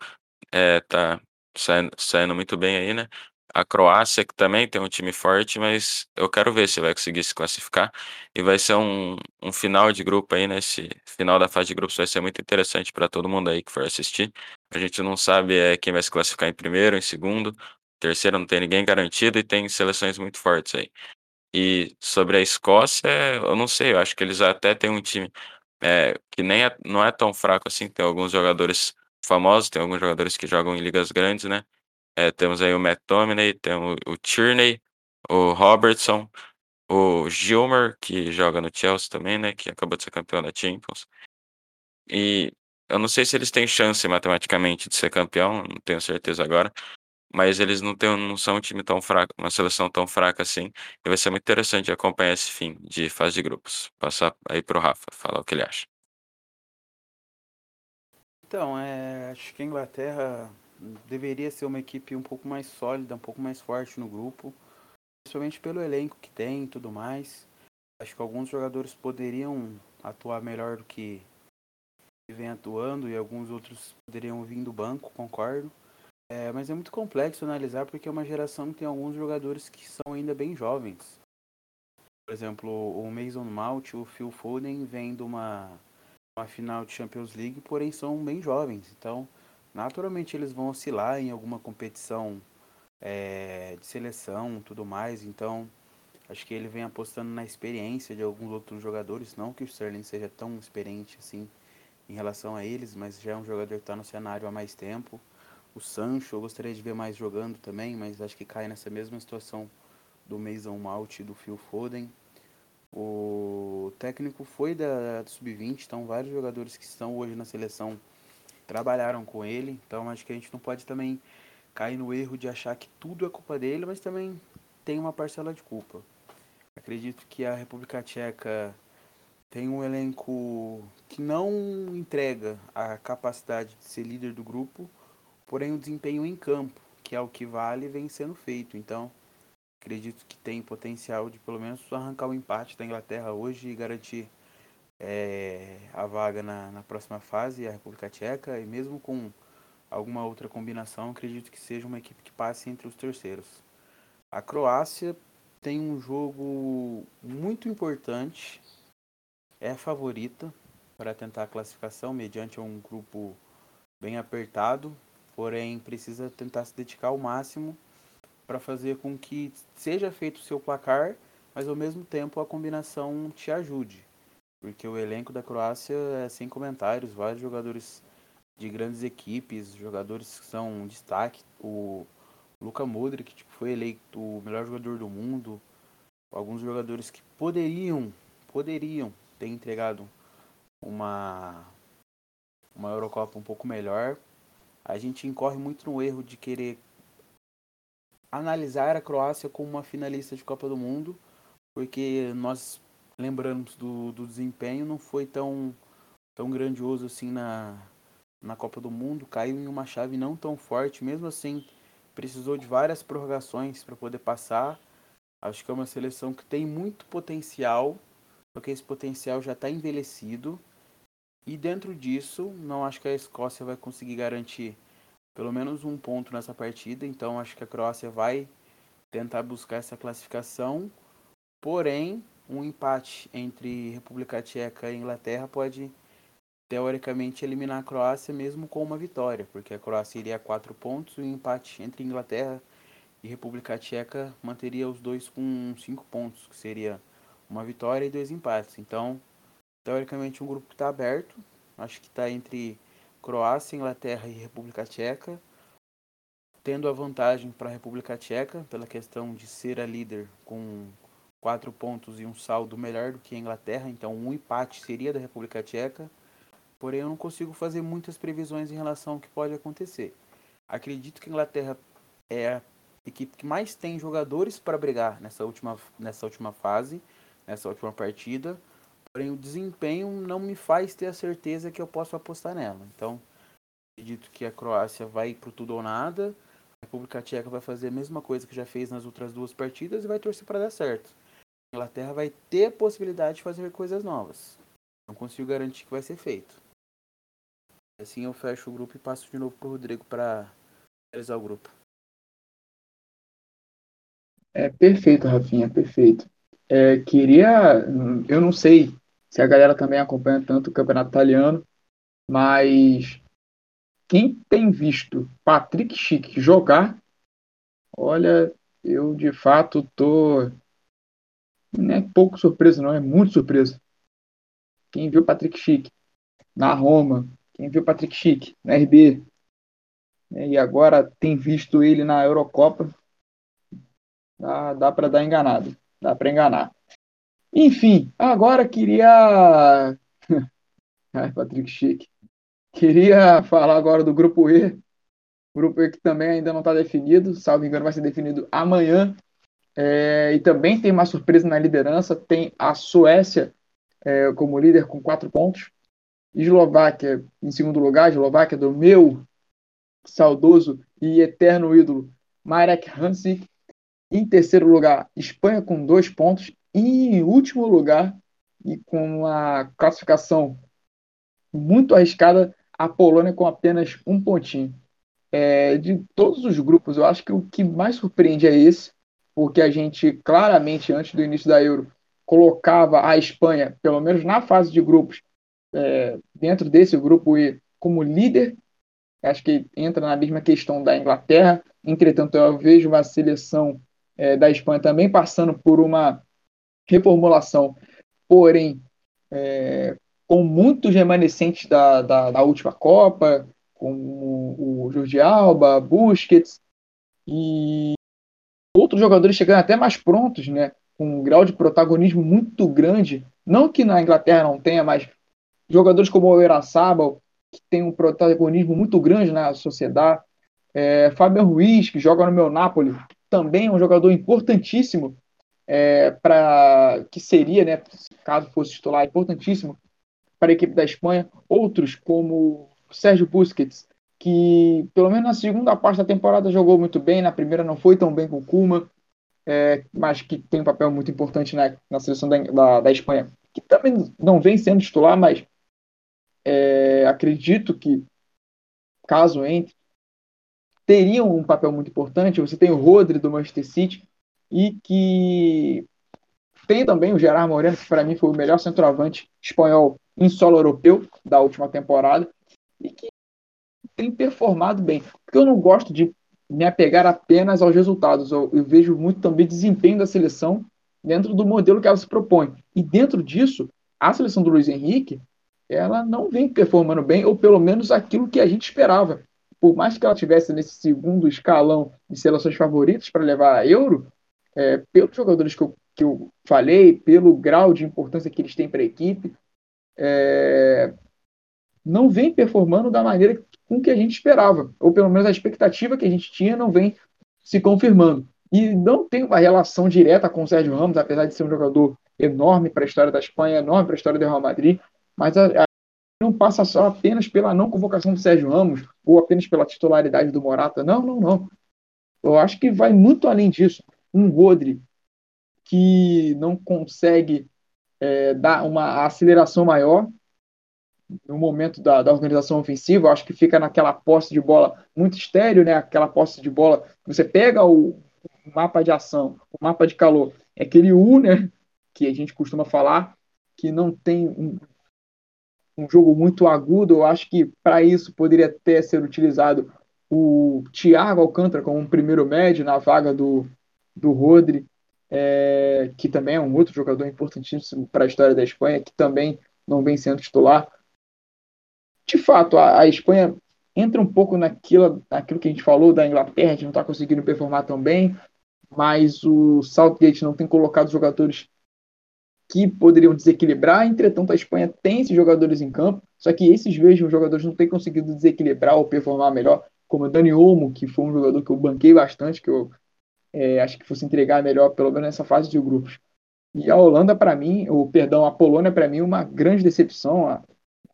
é, tá saindo, saindo muito bem aí, né? A Croácia, que também tem um time forte, mas eu quero ver se vai conseguir se classificar. E vai ser um, um final de grupo aí, né? final da fase de grupos vai ser muito interessante para todo mundo aí que for assistir. A gente não sabe é, quem vai se classificar em primeiro, em segundo, terceiro não tem ninguém garantido e tem seleções muito fortes aí. E sobre a Escócia, eu não sei, eu acho que eles até têm um time é, que nem é, não é tão fraco assim, tem alguns jogadores famosos, tem alguns jogadores que jogam em ligas grandes, né? É, temos aí o Matt Dominey, temos o Tierney, o Robertson, o Gilmer, que joga no Chelsea também, né? Que acabou de ser campeão da Champions. E eu não sei se eles têm chance matematicamente de ser campeão, não tenho certeza agora. Mas eles não, têm, não são um time tão fraco, uma seleção tão fraca assim. E vai ser muito interessante acompanhar esse fim de fase de grupos. Passar aí pro Rafa, falar o que ele acha. Então, é, acho que a Inglaterra deveria ser uma equipe um pouco mais sólida, um pouco mais forte no grupo, principalmente pelo elenco que tem e tudo mais. Acho que alguns jogadores poderiam atuar melhor do que vem atuando e alguns outros poderiam vir do banco, concordo. É, mas é muito complexo analisar porque é uma geração que tem alguns jogadores que são ainda bem jovens. Por exemplo, o Mason Mount, o Phil Foden vem de uma, uma final de Champions League, porém são bem jovens. Então, naturalmente eles vão oscilar em alguma competição é, de seleção tudo mais. Então, acho que ele vem apostando na experiência de alguns outros jogadores. Não que o Sterling seja tão experiente assim em relação a eles, mas já é um jogador que está no cenário há mais tempo. O Sancho, eu gostaria de ver mais jogando também, mas acho que cai nessa mesma situação do Mason Malt e do Phil Foden. O técnico foi da, da Sub-20, então vários jogadores que estão hoje na seleção trabalharam com ele, então acho que a gente não pode também cair no erro de achar que tudo é culpa dele, mas também tem uma parcela de culpa. Acredito que a República Tcheca tem um elenco que não entrega a capacidade de ser líder do grupo, porém o desempenho em campo, que é o que vale, vem sendo feito. Então, acredito que tem potencial de pelo menos arrancar o empate da Inglaterra hoje e garantir é, a vaga na, na próxima fase, a República Tcheca, e mesmo com alguma outra combinação, acredito que seja uma equipe que passe entre os terceiros. A Croácia tem um jogo muito importante, é favorita para tentar a classificação mediante um grupo bem apertado, porém precisa tentar se dedicar ao máximo para fazer com que seja feito o seu placar, mas ao mesmo tempo a combinação te ajude porque o elenco da Croácia é sem comentários, vários jogadores de grandes equipes, jogadores que são um destaque, o Luka Modric, tipo, foi eleito o melhor jogador do mundo, alguns jogadores que poderiam, poderiam ter entregado uma uma Eurocopa um pouco melhor. A gente incorre muito no erro de querer analisar a Croácia como uma finalista de Copa do Mundo, porque nós lembramos do, do desempenho, não foi tão, tão grandioso assim na, na Copa do Mundo, caiu em uma chave não tão forte, mesmo assim precisou de várias prorrogações para poder passar. Acho que é uma seleção que tem muito potencial, porque esse potencial já está envelhecido. E dentro disso, não acho que a Escócia vai conseguir garantir pelo menos um ponto nessa partida. Então acho que a Croácia vai tentar buscar essa classificação. Porém, um empate entre República Tcheca e Inglaterra pode teoricamente eliminar a Croácia mesmo com uma vitória, porque a Croácia iria a quatro pontos e o empate entre Inglaterra e República Tcheca manteria os dois com cinco pontos, que seria uma vitória e dois empates. Então, teoricamente, um grupo está aberto, acho que está entre Croácia, Inglaterra e República Tcheca, tendo a vantagem para a República Tcheca pela questão de ser a líder com quatro pontos e um saldo melhor do que a Inglaterra, então um empate seria da República Tcheca. Porém, eu não consigo fazer muitas previsões em relação ao que pode acontecer. Acredito que a Inglaterra é a equipe que mais tem jogadores para brigar nessa última, nessa última fase, nessa última partida. Porém, o desempenho não me faz ter a certeza que eu posso apostar nela. Então, acredito que a Croácia vai para tudo ou nada. A República Tcheca vai fazer a mesma coisa que já fez nas outras duas partidas e vai torcer para dar certo. Inglaterra vai ter a possibilidade de fazer coisas novas. Não consigo garantir que vai ser feito. Assim eu fecho o grupo e passo de novo para o Rodrigo para realizar o grupo. É perfeito, Rafinha, perfeito. É, queria, eu não sei se a galera também acompanha tanto o campeonato italiano, mas quem tem visto Patrick Schick jogar, olha, eu de fato tô não é pouco surpreso não, é muito surpreso. Quem viu Patrick Schick na Roma, quem viu Patrick Schick na RB, né, e agora tem visto ele na Eurocopa, dá, dá para dar enganado, dá para enganar. Enfim, agora queria. Ai, Patrick Chique. Queria falar agora do grupo E. Grupo E que também ainda não está definido, salvo engano, vai ser definido amanhã. É, e também tem uma surpresa na liderança: tem a Suécia é, como líder com quatro pontos, Eslováquia em segundo lugar, Eslováquia do meu saudoso e eterno ídolo Marek Hansik. Em terceiro lugar, Espanha com dois pontos. E em último lugar, e com uma classificação muito arriscada, a Polônia com apenas um pontinho. É, de todos os grupos, eu acho que o que mais surpreende é esse, porque a gente claramente, antes do início da Euro, colocava a Espanha, pelo menos na fase de grupos, é, dentro desse grupo E, como líder acho que entra na mesma questão da Inglaterra. Entretanto, eu vejo uma seleção é, da Espanha também passando por uma reformulação, porém, é, com muitos remanescentes da, da, da, última Copa, como o Jordi Alba, Busquets e outros jogadores chegando até mais prontos, né, com um grau de protagonismo muito grande. Não que na Inglaterra não tenha, mas jogadores como o Erasábal, que tem um protagonismo muito grande na sociedade. É, Fábio Ruiz, que joga no meu Napoli, também é um jogador importantíssimo é, para que seria, né, caso fosse titular, importantíssimo para a equipe da Espanha. Outros como Sérgio Busquets, que pelo menos na segunda parte da temporada jogou muito bem, na primeira não foi tão bem com o Kuma, é, mas que tem um papel muito importante na, na seleção da, da, da Espanha, que também não vem sendo titular, mas é, acredito que, caso entre, teriam um papel muito importante. Você tem o Rodri do Manchester City e que tem também o Gerard Moreno, que para mim foi o melhor centroavante espanhol em solo europeu da última temporada e que tem performado bem. Porque eu não gosto de me apegar apenas aos resultados, eu, eu vejo muito também desempenho da seleção dentro do modelo que ela se propõe. E dentro disso, a seleção do Luiz Henrique ela não vem performando bem, ou pelo menos aquilo que a gente esperava. Por mais que ela tivesse nesse segundo escalão de seleções favoritas para levar a Euro, é, pelos jogadores que eu, que eu falei, pelo grau de importância que eles têm para a equipe, é, não vem performando da maneira com que a gente esperava, ou pelo menos a expectativa que a gente tinha não vem se confirmando. E não tem uma relação direta com o Sérgio Ramos, apesar de ser um jogador enorme para a história da Espanha, enorme para a história do Real Madrid, mas a, a, não passa só apenas pela não convocação do Sérgio Ramos ou apenas pela titularidade do Morata. Não, não, não. Eu acho que vai muito além disso. Um Rodri que não consegue é, dar uma aceleração maior no momento da, da organização ofensiva, acho que fica naquela posse de bola muito estéreo, né? Aquela posse de bola você pega o, o mapa de ação, o mapa de calor, é aquele U, né? Que a gente costuma falar, que não tem um, um jogo muito agudo. Eu acho que para isso poderia até ser utilizado o Thiago Alcântara como um primeiro médio na vaga do, do Rodri, é, que também é um outro jogador importantíssimo para a história da Espanha, que também não vem sendo titular. De fato, a, a Espanha entra um pouco naquilo, naquilo que a gente falou da Inglaterra, gente não está conseguindo performar tão bem, mas o Southgate não tem colocado jogadores que poderiam desequilibrar. Entretanto, a Espanha tem esses jogadores em campo, só que esses mesmos jogadores não têm conseguido desequilibrar ou performar melhor, como o Dani Olmo, que foi um jogador que eu banquei bastante, que eu é, acho que fosse entregar melhor, pelo menos nessa fase de grupos. E a Holanda, para mim, ou perdão, a Polônia, para mim, uma grande decepção.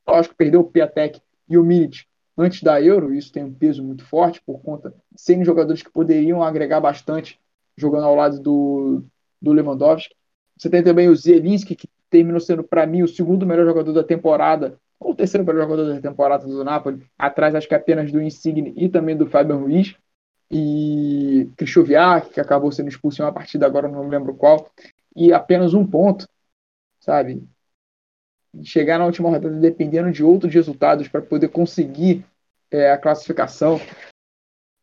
Lógico, perdeu o Piatek e o Milic antes da Euro, isso tem um peso muito forte por conta de serem jogadores que poderiam agregar bastante jogando ao lado do, do Lewandowski. Você tem também o Zielinski, que terminou sendo, para mim, o segundo melhor jogador da temporada, ou o terceiro melhor jogador da temporada do Napoli, atrás acho que apenas do Insigne e também do Fábio Ruiz. e Krychowiak, que acabou sendo expulso em uma partida, agora não lembro qual, e apenas um ponto, sabe? Chegar na última rodada dependendo de outros resultados para poder conseguir é, a classificação,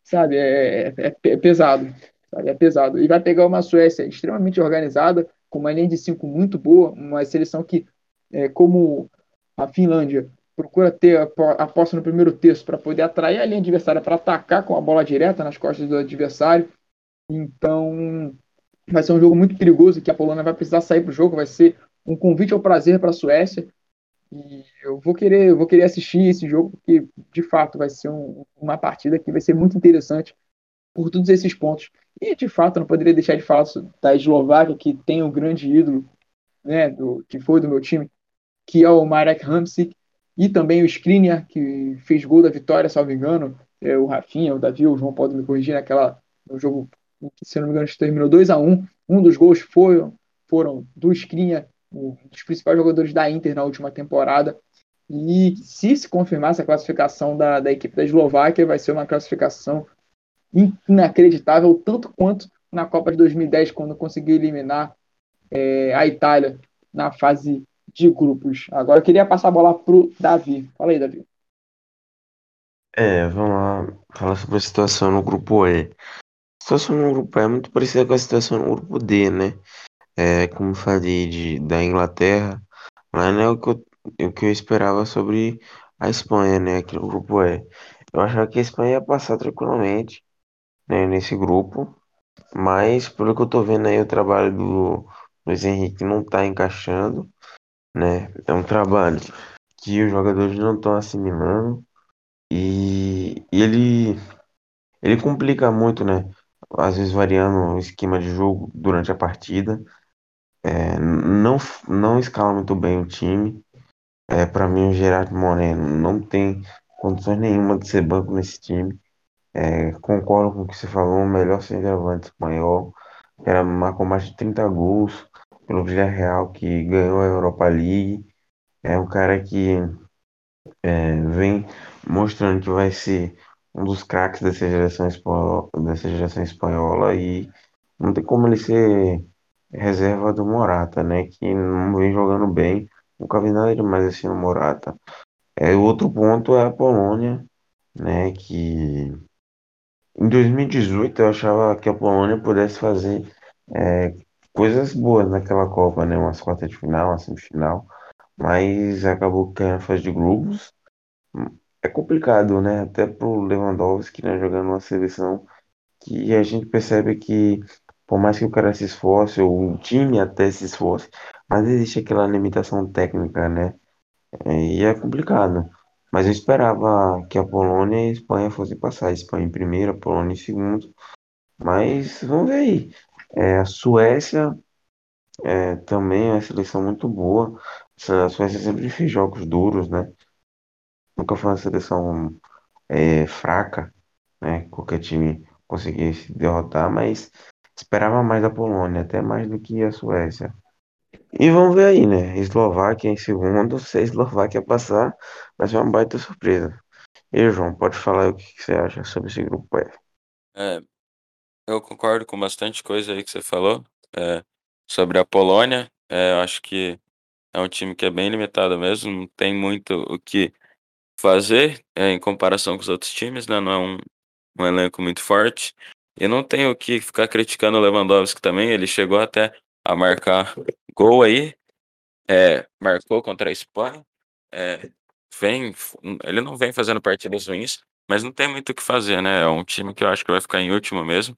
sabe? É, é, é, pesado, sabe? É pesado. E vai pegar uma Suécia extremamente organizada, com uma linha de cinco muito boa, uma seleção que, é, como a Finlândia, procura ter a posse no primeiro terço para poder atrair a linha adversária para atacar com a bola direta nas costas do adversário. Então, vai ser um jogo muito perigoso que a Polônia vai precisar sair para o jogo. Vai ser um convite ao prazer para a Suécia. E eu vou querer, eu vou querer assistir esse jogo porque, de fato, vai ser um, uma partida que vai ser muito interessante por todos esses pontos. E, de fato, não poderia deixar de falar da Eslováquia, que tem um grande ídolo, né, do, que foi do meu time, que é o Marek Hamsik, e também o Skriniar, que fez gol da vitória, salvo engano, é, o Rafinha, o Davi, o João pode me corrigir naquela, no jogo, se não me engano, terminou 2 a 1 um. dos gols foram, foram do Skriniar, um dos principais jogadores da Inter na última temporada, e se se confirmar essa classificação da, da equipe da Eslováquia, vai ser uma classificação inacreditável, tanto quanto na Copa de 2010, quando conseguiu eliminar é, a Itália na fase de grupos. Agora eu queria passar a bola pro Davi. Fala aí, Davi. É, vamos lá falar sobre a situação no grupo E. A situação no grupo E é muito parecida com a situação no grupo D, né? É, como falei de, da Inglaterra, mas não é o que, eu, o que eu esperava sobre a Espanha, né? Aqui no grupo E. Eu achava que a Espanha ia passar tranquilamente né, nesse grupo, mas pelo que eu tô vendo aí, o trabalho do Luiz Henrique não tá encaixando né? É um trabalho que os jogadores não estão assimilando e, e ele ele complica muito, né? Às vezes variando o esquema de jogo durante a partida, é, não não escala muito bem o time. É, para mim o Gerard Moreno não tem condições nenhuma de ser banco nesse time. É, concordo com o que você falou, o melhor centroavante espanhol, era, marcou mais de 30 gols, pelo Villarreal, que ganhou a Europa League. É um cara que é, vem mostrando que vai ser um dos craques dessa geração, dessa geração espanhola e não tem como ele ser reserva do Morata, né? Que não vem jogando bem. Nunca vi nada demais assim no Morata. É, o outro ponto é a Polônia, né? Que em 2018 eu achava que a Polônia pudesse fazer é, coisas boas naquela Copa, né? Umas quartas de final, uma semifinal, mas acabou caindo na fase de grupos. É complicado, né? Até pro Lewandowski, né? Jogando uma seleção que a gente percebe que, por mais que o cara se esforce, ou o time até se esforce, mas existe aquela limitação técnica, né? É, e é complicado. Mas eu esperava que a Polônia e a Espanha fossem passar. A Espanha em primeiro, a Polônia em segundo. Mas vamos ver aí. É, a Suécia é, também é uma seleção muito boa. A Suécia sempre fez jogos duros, né? Nunca foi uma seleção é, fraca, né? Qualquer time conseguisse derrotar, mas esperava mais da Polônia, até mais do que a Suécia. E vamos ver aí, né? Eslováquia em segundo, se a Eslováquia passar, vai ser uma baita surpresa. E João, pode falar o que você acha sobre esse grupo F. É, eu concordo com bastante coisa aí que você falou. É, sobre a Polônia, é, eu acho que é um time que é bem limitado mesmo, não tem muito o que fazer é, em comparação com os outros times, né? Não é um, um elenco muito forte. E não tem o que ficar criticando o Lewandowski também, ele chegou até a marcar gol aí, é, marcou contra a Espanha, é, vem, ele não vem fazendo partidas ruins, mas não tem muito o que fazer, né? É um time que eu acho que vai ficar em último mesmo.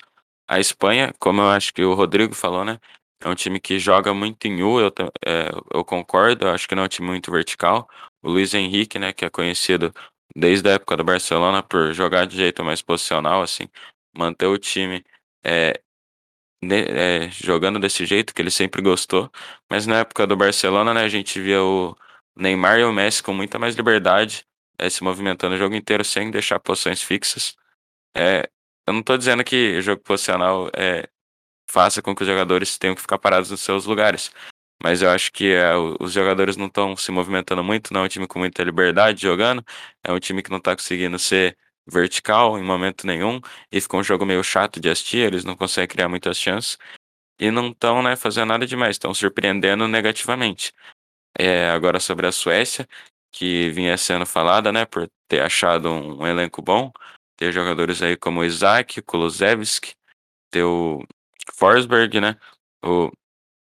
A Espanha, como eu acho que o Rodrigo falou, né? É um time que joga muito em U, eu, é, eu concordo, eu acho que não é um time muito vertical. O Luiz Henrique, né, que é conhecido desde a época do Barcelona por jogar de jeito mais posicional, assim, manter o time é, é, jogando desse jeito que ele sempre gostou. Mas na época do Barcelona, né, a gente via o Neymar e o Messi com muita mais liberdade, é, se movimentando o jogo inteiro sem deixar posições fixas. É, eu não estou dizendo que o jogo posicional é, faça com que os jogadores tenham que ficar parados nos seus lugares. Mas eu acho que é, os jogadores não estão se movimentando muito, não é um time com muita liberdade jogando, é um time que não está conseguindo ser vertical em momento nenhum, e fica um jogo meio chato de assistir, eles não conseguem criar muitas chances, e não estão né, fazendo nada demais, estão surpreendendo negativamente. É, agora sobre a Suécia, que vinha sendo falada, né, por ter achado um, elenco bom, ter jogadores aí como Isaac, Kulusevski, ter o Forsberg, né, o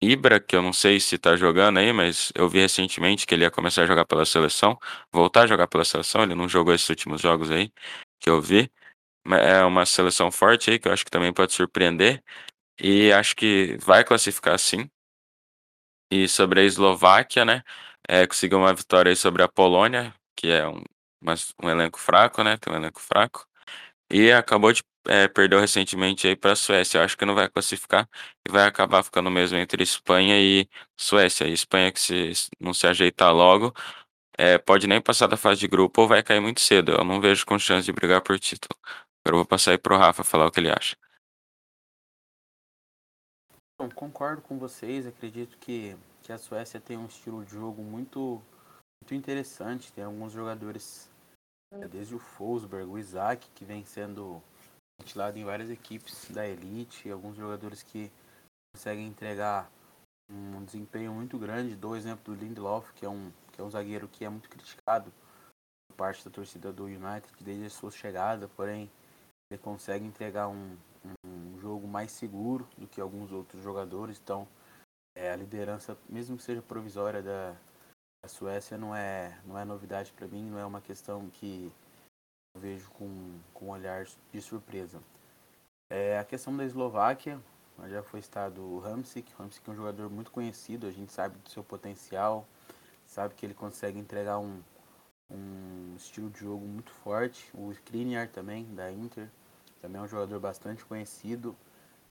Ibra, que eu não sei se tá jogando aí, mas eu vi recentemente que ele ia começar a jogar pela seleção, voltar a jogar pela seleção, ele não jogou esses últimos jogos aí, que eu vi. É uma seleção forte aí, que eu acho que também pode surpreender, e acho que vai classificar sim. E sobre a Eslováquia, né, é, conseguiu uma vitória aí sobre a Polônia, que é um, um elenco fraco, né, tem um elenco fraco, e acabou de é, perdeu recentemente aí para a Suécia. Eu acho que não vai classificar e vai acabar ficando mesmo entre Espanha e Suécia. E Espanha que se não se ajeitar logo, é, pode nem passar da fase de grupo ou vai cair muito cedo. Eu não vejo com chance de brigar por título. Agora eu vou passar aí pro Rafa falar o que ele acha. Bom, concordo com vocês. Acredito que, que a Suécia tem um estilo de jogo muito, muito interessante. Tem alguns jogadores, é, desde o Forsberg, o Isaac, que vem sendo ventilado em várias equipes da elite, alguns jogadores que conseguem entregar um desempenho muito grande. Dou o exemplo do Lindelof, que é um, que é um zagueiro que é muito criticado por parte da torcida do United desde a sua chegada, porém ele consegue entregar um, um jogo mais seguro do que alguns outros jogadores. Então, é, a liderança, mesmo que seja provisória da, da Suécia, não é, não é novidade para mim, não é uma questão que vejo com, com um olhar de surpresa. É, a questão da Eslováquia, já foi estado o Hamsik, o Hamsik é um jogador muito conhecido, a gente sabe do seu potencial, sabe que ele consegue entregar um, um estilo de jogo muito forte. O Skriniar também, da Inter, também é um jogador bastante conhecido,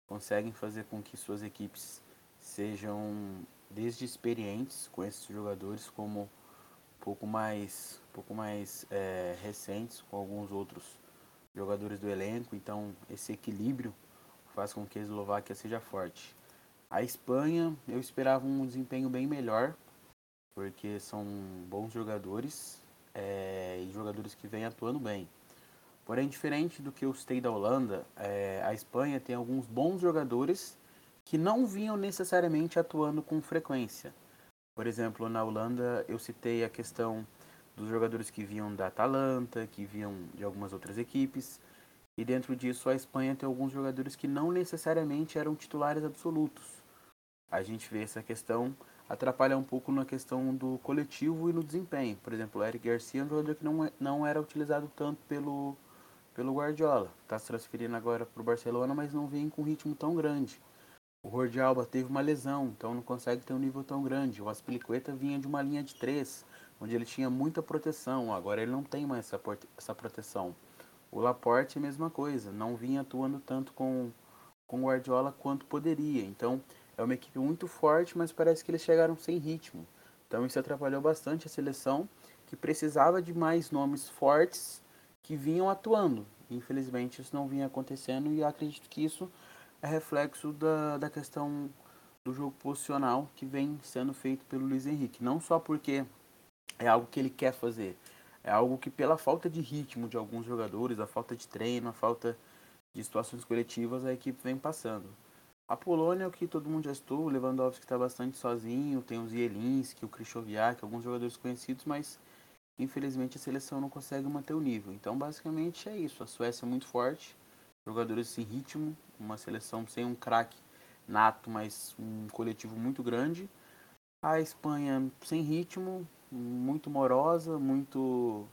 conseguem fazer com que suas equipes sejam desde experientes com esses jogadores como pouco mais, pouco mais é, recentes com alguns outros jogadores do elenco, então esse equilíbrio faz com que a Eslováquia seja forte. A Espanha, eu esperava um desempenho bem melhor, porque são bons jogadores é, e jogadores que vêm atuando bem. Porém, diferente do que eu citei da Holanda, é, a Espanha tem alguns bons jogadores que não vinham necessariamente atuando com frequência. Por exemplo, na Holanda eu citei a questão dos jogadores que vinham da Atalanta, que vinham de algumas outras equipes. E dentro disso a Espanha tem alguns jogadores que não necessariamente eram titulares absolutos. A gente vê essa questão atrapalhar um pouco na questão do coletivo e no desempenho. Por exemplo, o Eric Garcia é um jogador que não, é, não era utilizado tanto pelo, pelo Guardiola. Está se transferindo agora para o Barcelona, mas não vem com um ritmo tão grande. O Jordi Alba teve uma lesão, então não consegue ter um nível tão grande. O Aspilicueta vinha de uma linha de três, onde ele tinha muita proteção. Agora ele não tem mais essa, essa proteção. O Laporte é a mesma coisa, não vinha atuando tanto com, com o Guardiola quanto poderia. Então é uma equipe muito forte, mas parece que eles chegaram sem ritmo. Então isso atrapalhou bastante a seleção, que precisava de mais nomes fortes que vinham atuando. Infelizmente isso não vinha acontecendo e acredito que isso é reflexo da, da questão do jogo posicional que vem sendo feito pelo Luiz Henrique. Não só porque é algo que ele quer fazer, é algo que pela falta de ritmo de alguns jogadores, a falta de treino, a falta de situações coletivas, a equipe vem passando. A Polônia é o que todo mundo já estou, o Lewandowski está bastante sozinho, tem o Zielinski, o Krychowiak, alguns jogadores conhecidos, mas infelizmente a seleção não consegue manter o nível. Então basicamente é isso, a Suécia é muito forte, jogadores sem ritmo, uma seleção sem um craque nato, mas um coletivo muito grande. A Espanha sem ritmo, muito morosa, muito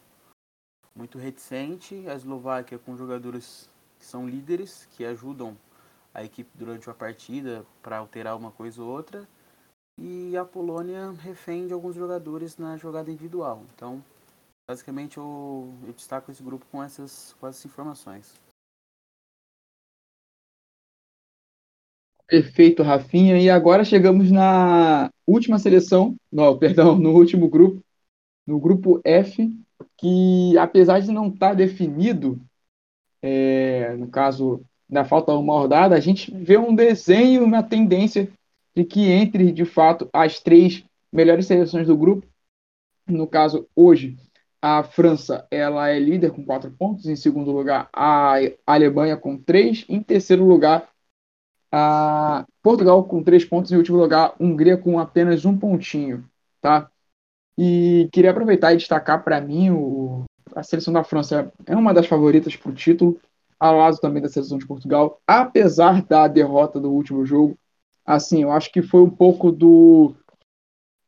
muito reticente. A Eslováquia com jogadores que são líderes, que ajudam a equipe durante a partida para alterar uma coisa ou outra. E a Polônia refém de alguns jogadores na jogada individual. Então, basicamente, eu, eu destaco esse grupo com essas, com essas informações. Perfeito, Rafinha. E agora chegamos na última seleção, não, perdão, no último grupo, no grupo F, que apesar de não estar tá definido, é, no caso da falta uma rodada, a gente vê um desenho, uma tendência de que entre de fato as três melhores seleções do grupo. No caso, hoje, A França ela é líder com quatro pontos. Em segundo lugar, a Alemanha com três. Em terceiro lugar, a Portugal com três pontos. Em último lugar, Hungria com apenas um pontinho. Tá? E queria aproveitar e destacar para mim o, a seleção da França é uma das favoritas para o título, ao lado também da seleção de Portugal, apesar da derrota do último jogo. Assim, eu acho que foi um pouco do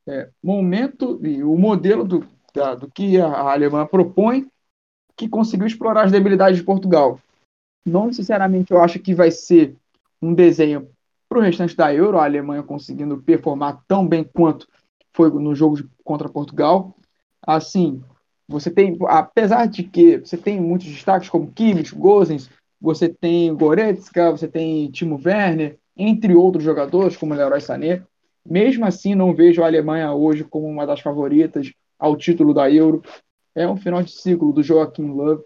é, momento e o modelo do, da, do que a Alemanha propõe que conseguiu explorar as debilidades de Portugal. Não necessariamente eu acho que vai ser um desenho para o restante da Euro, a Alemanha conseguindo performar tão bem quanto foi no jogo contra Portugal. Assim, você tem, apesar de que você tem muitos destaques como Kimmich, Gozens, você tem Goretzka, você tem Timo Werner, entre outros jogadores como Leroy Sané. Mesmo assim, não vejo a Alemanha hoje como uma das favoritas ao título da Euro. É um final de ciclo do Joaquim Love.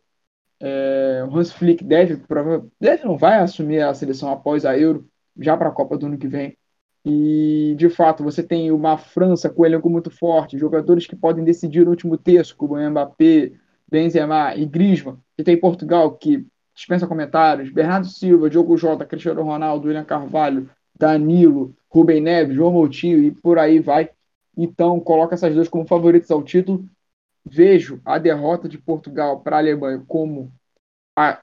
É, o Hans Flick deve, deve não vai assumir a seleção após a Euro, já para a Copa do ano que vem. E, de fato, você tem uma França com um elenco muito forte, jogadores que podem decidir no último terço, como Mbappé, Benzema e Griezmann. E tem Portugal, que dispensa comentários, Bernardo Silva, Diogo Jota, Cristiano Ronaldo, William Carvalho, Danilo, Rubem Neves, João Moutinho e por aí vai. Então, coloca essas duas como favoritos ao título. Vejo a derrota de Portugal para a Alemanha como a,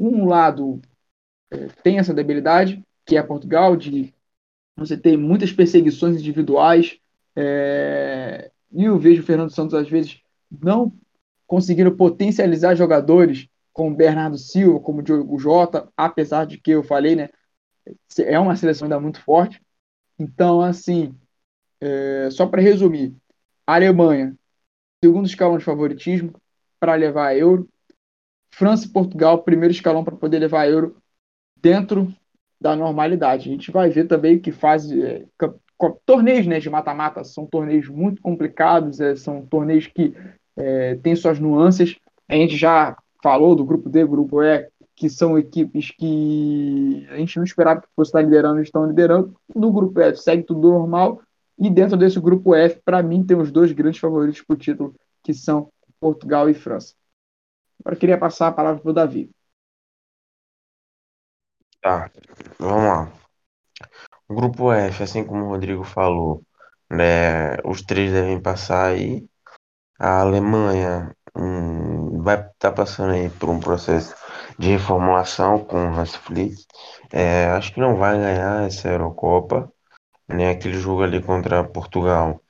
um lado é, tem essa debilidade, que é Portugal, de você tem muitas perseguições individuais. É, e eu vejo o Fernando Santos, às vezes, não conseguindo potencializar jogadores como Bernardo Silva, como Diogo Jota, apesar de que eu falei, né? É uma seleção ainda muito forte. Então, assim, é, só para resumir, a Alemanha, segundo escalão de favoritismo para levar a Euro. França e Portugal, primeiro escalão para poder levar a Euro dentro da normalidade. A gente vai ver também que faz é, torneios né, de mata-mata são torneios muito complicados, é, são torneios que é, têm suas nuances. A gente já falou do grupo D, grupo E, que são equipes que a gente não esperava que fosse estar liderando, estão liderando. No grupo F segue tudo normal. E dentro desse grupo F, para mim, tem os dois grandes favoritos para o título, que são Portugal e França. Agora queria passar a palavra para o Davi. Tá, vamos lá. O grupo F, assim como o Rodrigo falou, né, os três devem passar aí. A Alemanha hum, vai estar tá passando aí por um processo de reformulação com o Hans Flick. É, acho que não vai ganhar essa Eurocopa, né? Aquele jogo ali contra Portugal.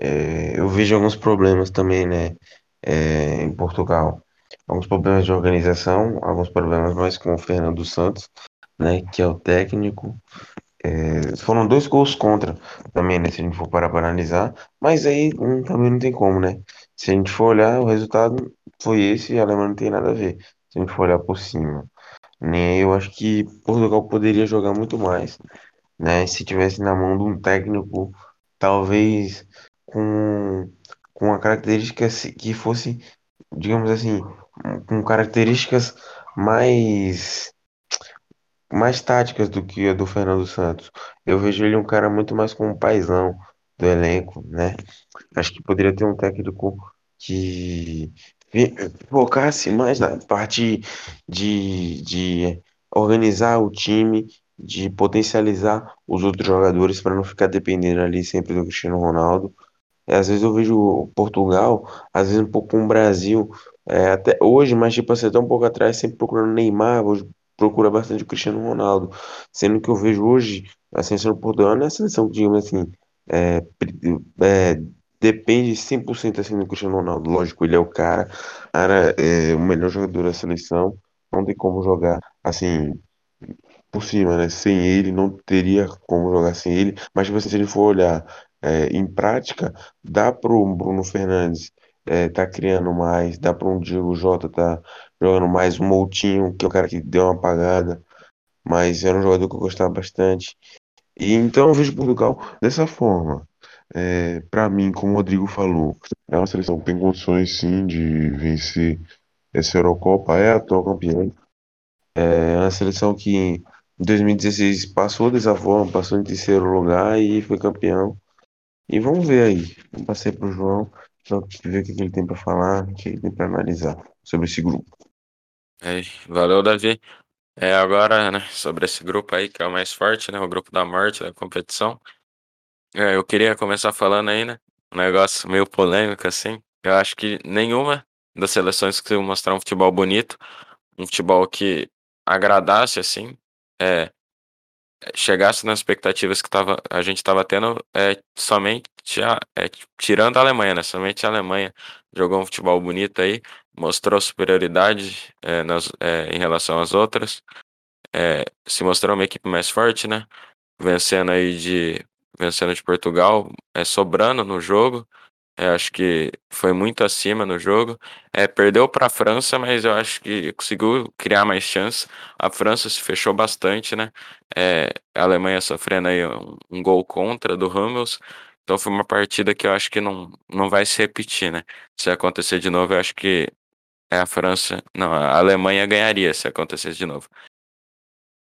É, eu vejo alguns problemas também, né? É, em Portugal. Alguns problemas de organização, alguns problemas mais com o Fernando Santos né, que é o técnico. É, foram dois gols contra também, né, se a gente for parar para analisar, mas aí um, também não tem como, né? Se a gente for olhar, o resultado foi esse e a Alemanha não tem nada a ver, se a gente for olhar por cima. Né? Eu acho que Portugal poderia jogar muito mais, né? Se tivesse na mão de um técnico, talvez com, com a característica que fosse, digamos assim, com características mais mais táticas do que a do Fernando Santos. Eu vejo ele um cara muito mais como um paizão do elenco, né? Acho que poderia ter um técnico que focasse mais na parte de, de organizar o time, de potencializar os outros jogadores para não ficar dependendo ali sempre do Cristiano Ronaldo. Às vezes eu vejo Portugal, às vezes um pouco o Brasil, é, até hoje, mas tipo assim, até um pouco atrás, sempre procurando Neymar, hoje procura bastante o Cristiano Ronaldo, sendo que eu vejo hoje a seleção não é a seleção digamos assim, é, é, depende 100% assim do Cristiano Ronaldo. Lógico, ele é o cara, cara é o melhor jogador da seleção, não tem como jogar assim por cima, né? Sem ele, não teria como jogar sem ele. Mas tipo assim, se ele for olhar é, em prática, dá pro Bruno Fernandes é, tá criando mais, dá para um Diego Jota tá jogando mais, o Moutinho, que é o cara que deu uma apagada, mas era um jogador que eu gostava bastante. E então eu vejo Portugal dessa forma. É, para mim, como o Rodrigo falou, é uma seleção que tem condições sim de vencer essa Eurocopa, é a atual campeã. É uma seleção que em 2016 passou dessa forma, passou em terceiro lugar e foi campeão. E vamos ver aí. Passei pro João Pra ver o que ele tem pra falar, o que ele tem pra analisar sobre esse grupo. É, valeu, Davi. É, agora, né, sobre esse grupo aí, que é o mais forte, né, o grupo da morte da competição. É, eu queria começar falando aí, né, um negócio meio polêmico, assim. Eu acho que nenhuma das seleções conseguiu mostrar um futebol bonito, um futebol que agradasse, assim, é, chegasse nas expectativas que tava, a gente estava tendo, é, somente a, é, tirando a Alemanha, né? Somente a Alemanha jogou um futebol bonito aí, mostrou superioridade é, nas, é, em relação às outras, é, se mostrou uma equipe mais forte, né? Vencendo aí de vencendo de Portugal, é, sobrando no jogo, eu acho que foi muito acima no jogo. É, perdeu para a França, mas eu acho que conseguiu criar mais chance. A França se fechou bastante, né? É, a Alemanha sofrendo aí um, um, gol contra do Hummels. Então foi uma partida que eu acho que não, não vai se repetir, né? Se acontecer de novo, eu acho que é a França. Não, a Alemanha ganharia se acontecesse de novo.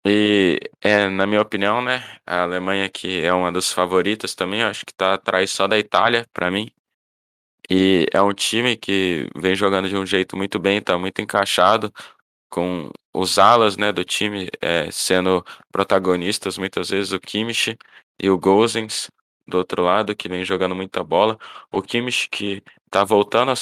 E, é, na minha opinião, né, a Alemanha que é uma das favoritas também, acho que tá atrás só da Itália, para mim. E é um time que vem jogando de um jeito muito bem, tá muito encaixado, com os alas, né, do time é, sendo protagonistas, muitas vezes o Kimmich e o Gozens do outro lado, que vem jogando muita bola. O Kimmich que tá voltando, a,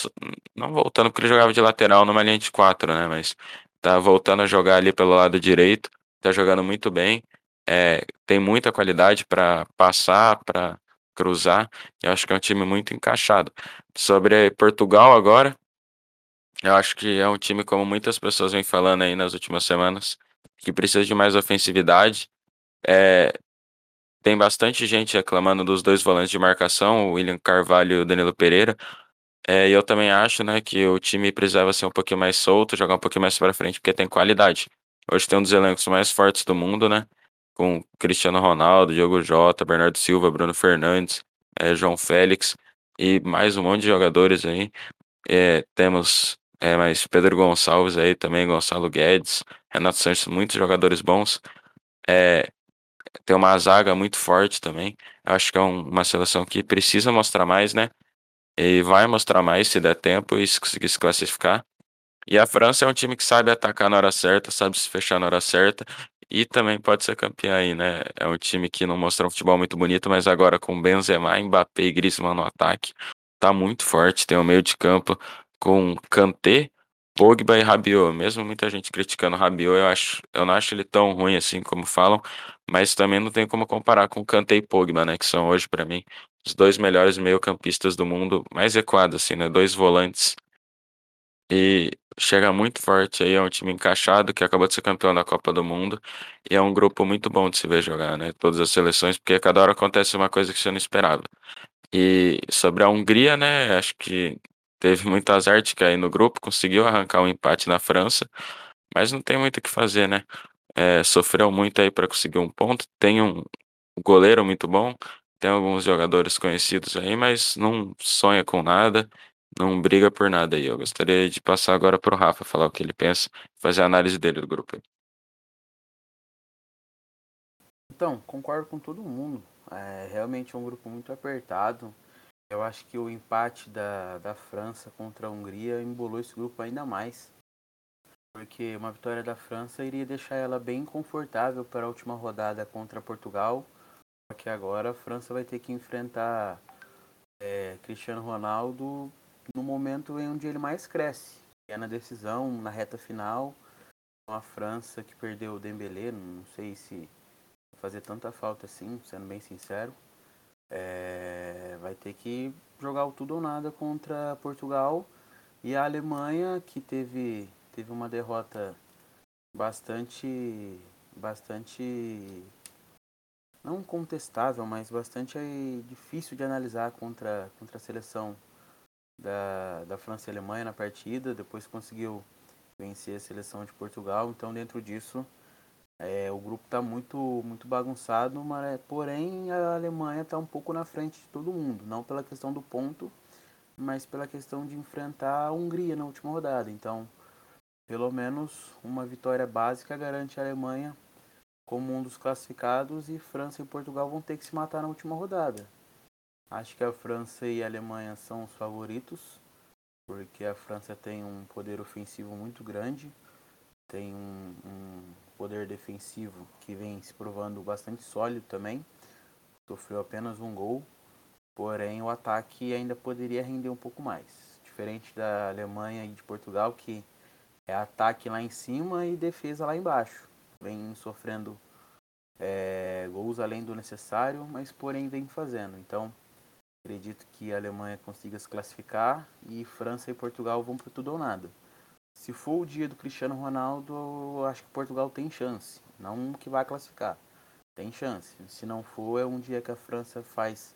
não voltando porque ele jogava de lateral numa linha de quatro, né, mas tá voltando a jogar ali pelo lado direito, tá jogando muito bem, é, tem muita qualidade para passar, para cruzar. Eu acho que é um time muito encaixado. Sobre Portugal agora, eu acho que é um time, como muitas pessoas vêm falando aí nas últimas semanas, que precisa de mais ofensividade. É, tem bastante gente reclamando dos dois volantes de marcação, o William Carvalho e o Danilo Pereira. É, e eu também acho né, que o time precisava ser um pouquinho mais solto, jogar um pouquinho mais para frente, porque tem qualidade. Hoje tem um dos elencos mais fortes do mundo, né? com Cristiano Ronaldo, Diogo Jota, Bernardo Silva, Bruno Fernandes, é, João Félix e mais um monte de jogadores aí. É, temos é, mais Pedro Gonçalves aí também, Gonçalo Guedes, Renato Sanches, muitos jogadores bons. É, tem uma zaga muito forte também. Acho que é um, uma seleção que precisa mostrar mais, né? E vai mostrar mais se der tempo e se conseguir se classificar. E a França é um time que sabe atacar na hora certa, sabe se fechar na hora certa e também pode ser campeão aí, né? É um time que não mostra um futebol muito bonito, mas agora com Benzema, Mbappé e Griezmann no ataque, tá muito forte. Tem um meio de campo com Kanté, Pogba e Rabiot. Mesmo muita gente criticando o Rabiot, eu, acho, eu não acho ele tão ruim assim como falam, mas também não tem como comparar com Kanté e Pogba, né? Que são hoje, para mim, os dois melhores meio-campistas do mundo, mais recuados, assim, né? Dois volantes e chega muito forte aí, é um time encaixado que acabou de ser campeão da Copa do Mundo e é um grupo muito bom de se ver jogar, né? Todas as seleções, porque cada hora acontece uma coisa que você não esperava. E sobre a Hungria, né? Acho que teve muito azar de cair no grupo, conseguiu arrancar um empate na França, mas não tem muito o que fazer, né? É, sofreu muito aí para conseguir um ponto. Tem um goleiro muito bom, tem alguns jogadores conhecidos aí, mas não sonha com nada não briga por nada aí. Eu gostaria de passar agora pro Rafa falar o que ele pensa, fazer a análise dele do grupo. Então, concordo com todo mundo. É realmente um grupo muito apertado. Eu acho que o empate da, da França contra a Hungria embolou esse grupo ainda mais. Porque uma vitória da França iria deixar ela bem confortável para a última rodada contra Portugal. Porque agora a França vai ter que enfrentar é, Cristiano Ronaldo no momento em onde ele mais cresce, é na decisão, na reta final, com a França que perdeu o Dembélé, não sei se fazer tanta falta assim, sendo bem sincero, é, vai ter que jogar o tudo ou nada contra Portugal e a Alemanha que teve teve uma derrota bastante bastante não contestável, mas bastante difícil de analisar contra contra a seleção da, da França e Alemanha na partida, depois conseguiu vencer a seleção de Portugal. Então, dentro disso, é, o grupo está muito, muito bagunçado, mas, porém a Alemanha está um pouco na frente de todo mundo, não pela questão do ponto, mas pela questão de enfrentar a Hungria na última rodada. Então, pelo menos uma vitória básica garante a Alemanha como um dos classificados e França e Portugal vão ter que se matar na última rodada. Acho que a França e a Alemanha são os favoritos, porque a França tem um poder ofensivo muito grande, tem um, um poder defensivo que vem se provando bastante sólido também. Sofreu apenas um gol, porém o ataque ainda poderia render um pouco mais. Diferente da Alemanha e de Portugal, que é ataque lá em cima e defesa lá embaixo. Vem sofrendo é, gols além do necessário, mas porém vem fazendo. Então, acredito que a Alemanha consiga se classificar e França e Portugal vão para tudo ou nada. Se for o dia do Cristiano Ronaldo, eu acho que Portugal tem chance. Não que vai classificar. Tem chance. Se não for, é um dia que a França faz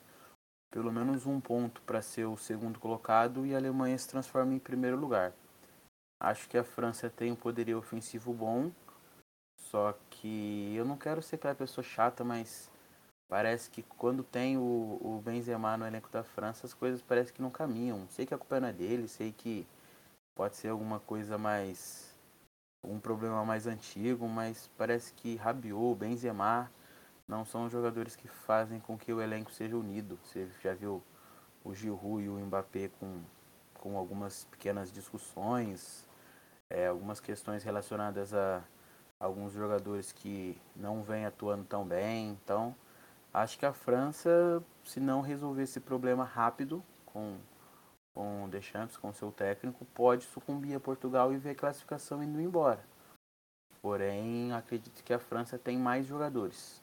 pelo menos um ponto para ser o segundo colocado e a Alemanha se transforma em primeiro lugar. Acho que a França tem um poderio ofensivo bom, só que eu não quero ser aquela pessoa chata, mas parece que quando tem o, o Benzema no elenco da França, as coisas parecem que não caminham. Sei que a culpa não é dele, sei que pode ser alguma coisa mais um problema mais antigo, mas parece que Rabiot, Benzema não são jogadores que fazem com que o elenco seja unido. Você já viu o Giroud e o Mbappé com, com algumas pequenas discussões, é, algumas questões relacionadas a alguns jogadores que não vêm atuando tão bem. Então, acho que a França, se não resolver esse problema rápido com com Deschamps, com seu técnico, pode sucumbir a Portugal e ver a classificação indo embora. Porém, acredito que a França tem mais jogadores.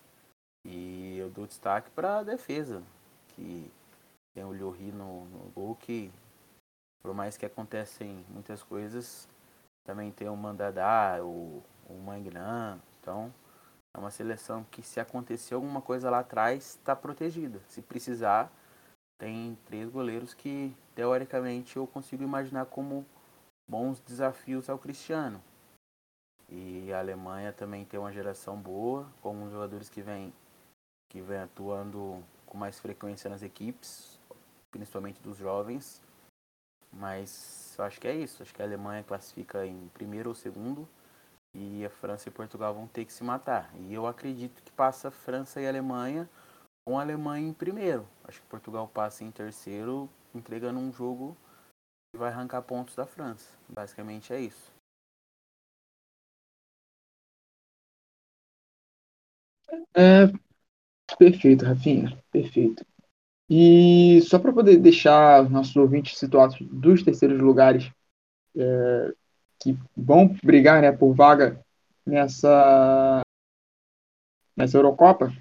E eu dou destaque para a defesa, que tem o Lloris no, no gol, que por mais que acontecem muitas coisas, também tem o Mandadá, o, o Mangnan. Então, é uma seleção que se acontecer alguma coisa lá atrás, está protegida. Se precisar, tem três goleiros que, teoricamente, eu consigo imaginar como bons desafios ao Cristiano. E a Alemanha também tem uma geração boa, com jogadores que vêm que vem atuando com mais frequência nas equipes, principalmente dos jovens. Mas acho que é isso. Acho que a Alemanha classifica em primeiro ou segundo e a França e Portugal vão ter que se matar. E eu acredito que passa França e Alemanha com a Alemanha em primeiro. Acho que Portugal passa em terceiro, entregando um jogo que vai arrancar pontos da França. Basicamente é isso. É, perfeito, Rafinha, perfeito. E só para poder deixar nossos ouvintes situados dos terceiros lugares é, que vão brigar né, por vaga nessa, nessa Eurocopa,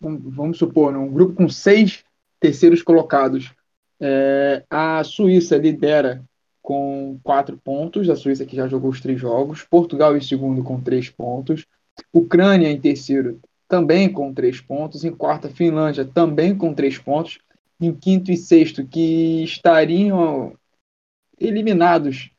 vamos supor, num grupo com seis terceiros colocados, é, a Suíça lidera com quatro pontos, a Suíça que já jogou os três jogos, Portugal em segundo com três pontos, Ucrânia em terceiro também com três pontos, em quarta Finlândia também com três pontos, em quinto e sexto que estariam eliminados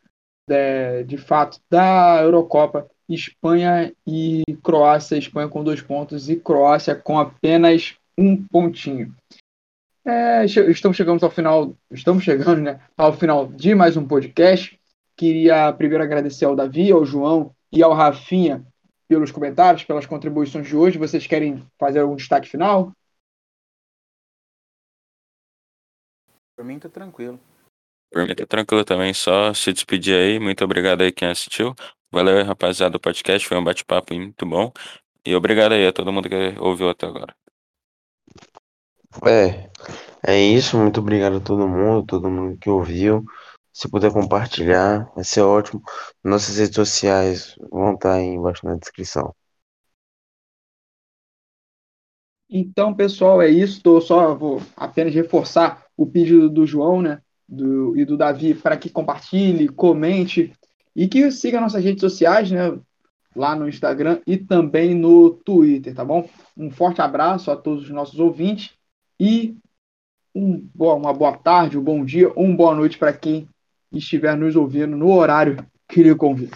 de, de fato da Eurocopa Espanha e Croácia. Espanha com dois pontos e Croácia com apenas um pontinho. É, estamos chegando ao final, estamos chegando né, ao final de mais um podcast. Queria primeiro agradecer ao Davi, ao João e ao Rafinha pelos comentários, pelas contribuições de hoje. Vocês querem fazer algum destaque final? Por mim, tá tranquilo. Por mim, tá tranquilo também. Só se despedir aí. Muito obrigado aí quem assistiu. Valeu, rapaziada, do podcast. Foi um bate-papo muito bom. E obrigado aí a todo mundo que ouviu até agora. É, é isso. Muito obrigado a todo mundo, todo mundo que ouviu. Se puder compartilhar, vai ser ótimo. Nossas redes sociais vão estar aí embaixo na descrição. Então, pessoal, é isso. Só vou apenas reforçar o pedido do João, né, do, e do Davi para que compartilhe, comente e que siga nossas redes sociais, né? Lá no Instagram e também no Twitter, tá bom? Um forte abraço a todos os nossos ouvintes e um, uma boa tarde, um bom dia uma boa noite para quem estiver nos ouvindo no horário que lhe convido.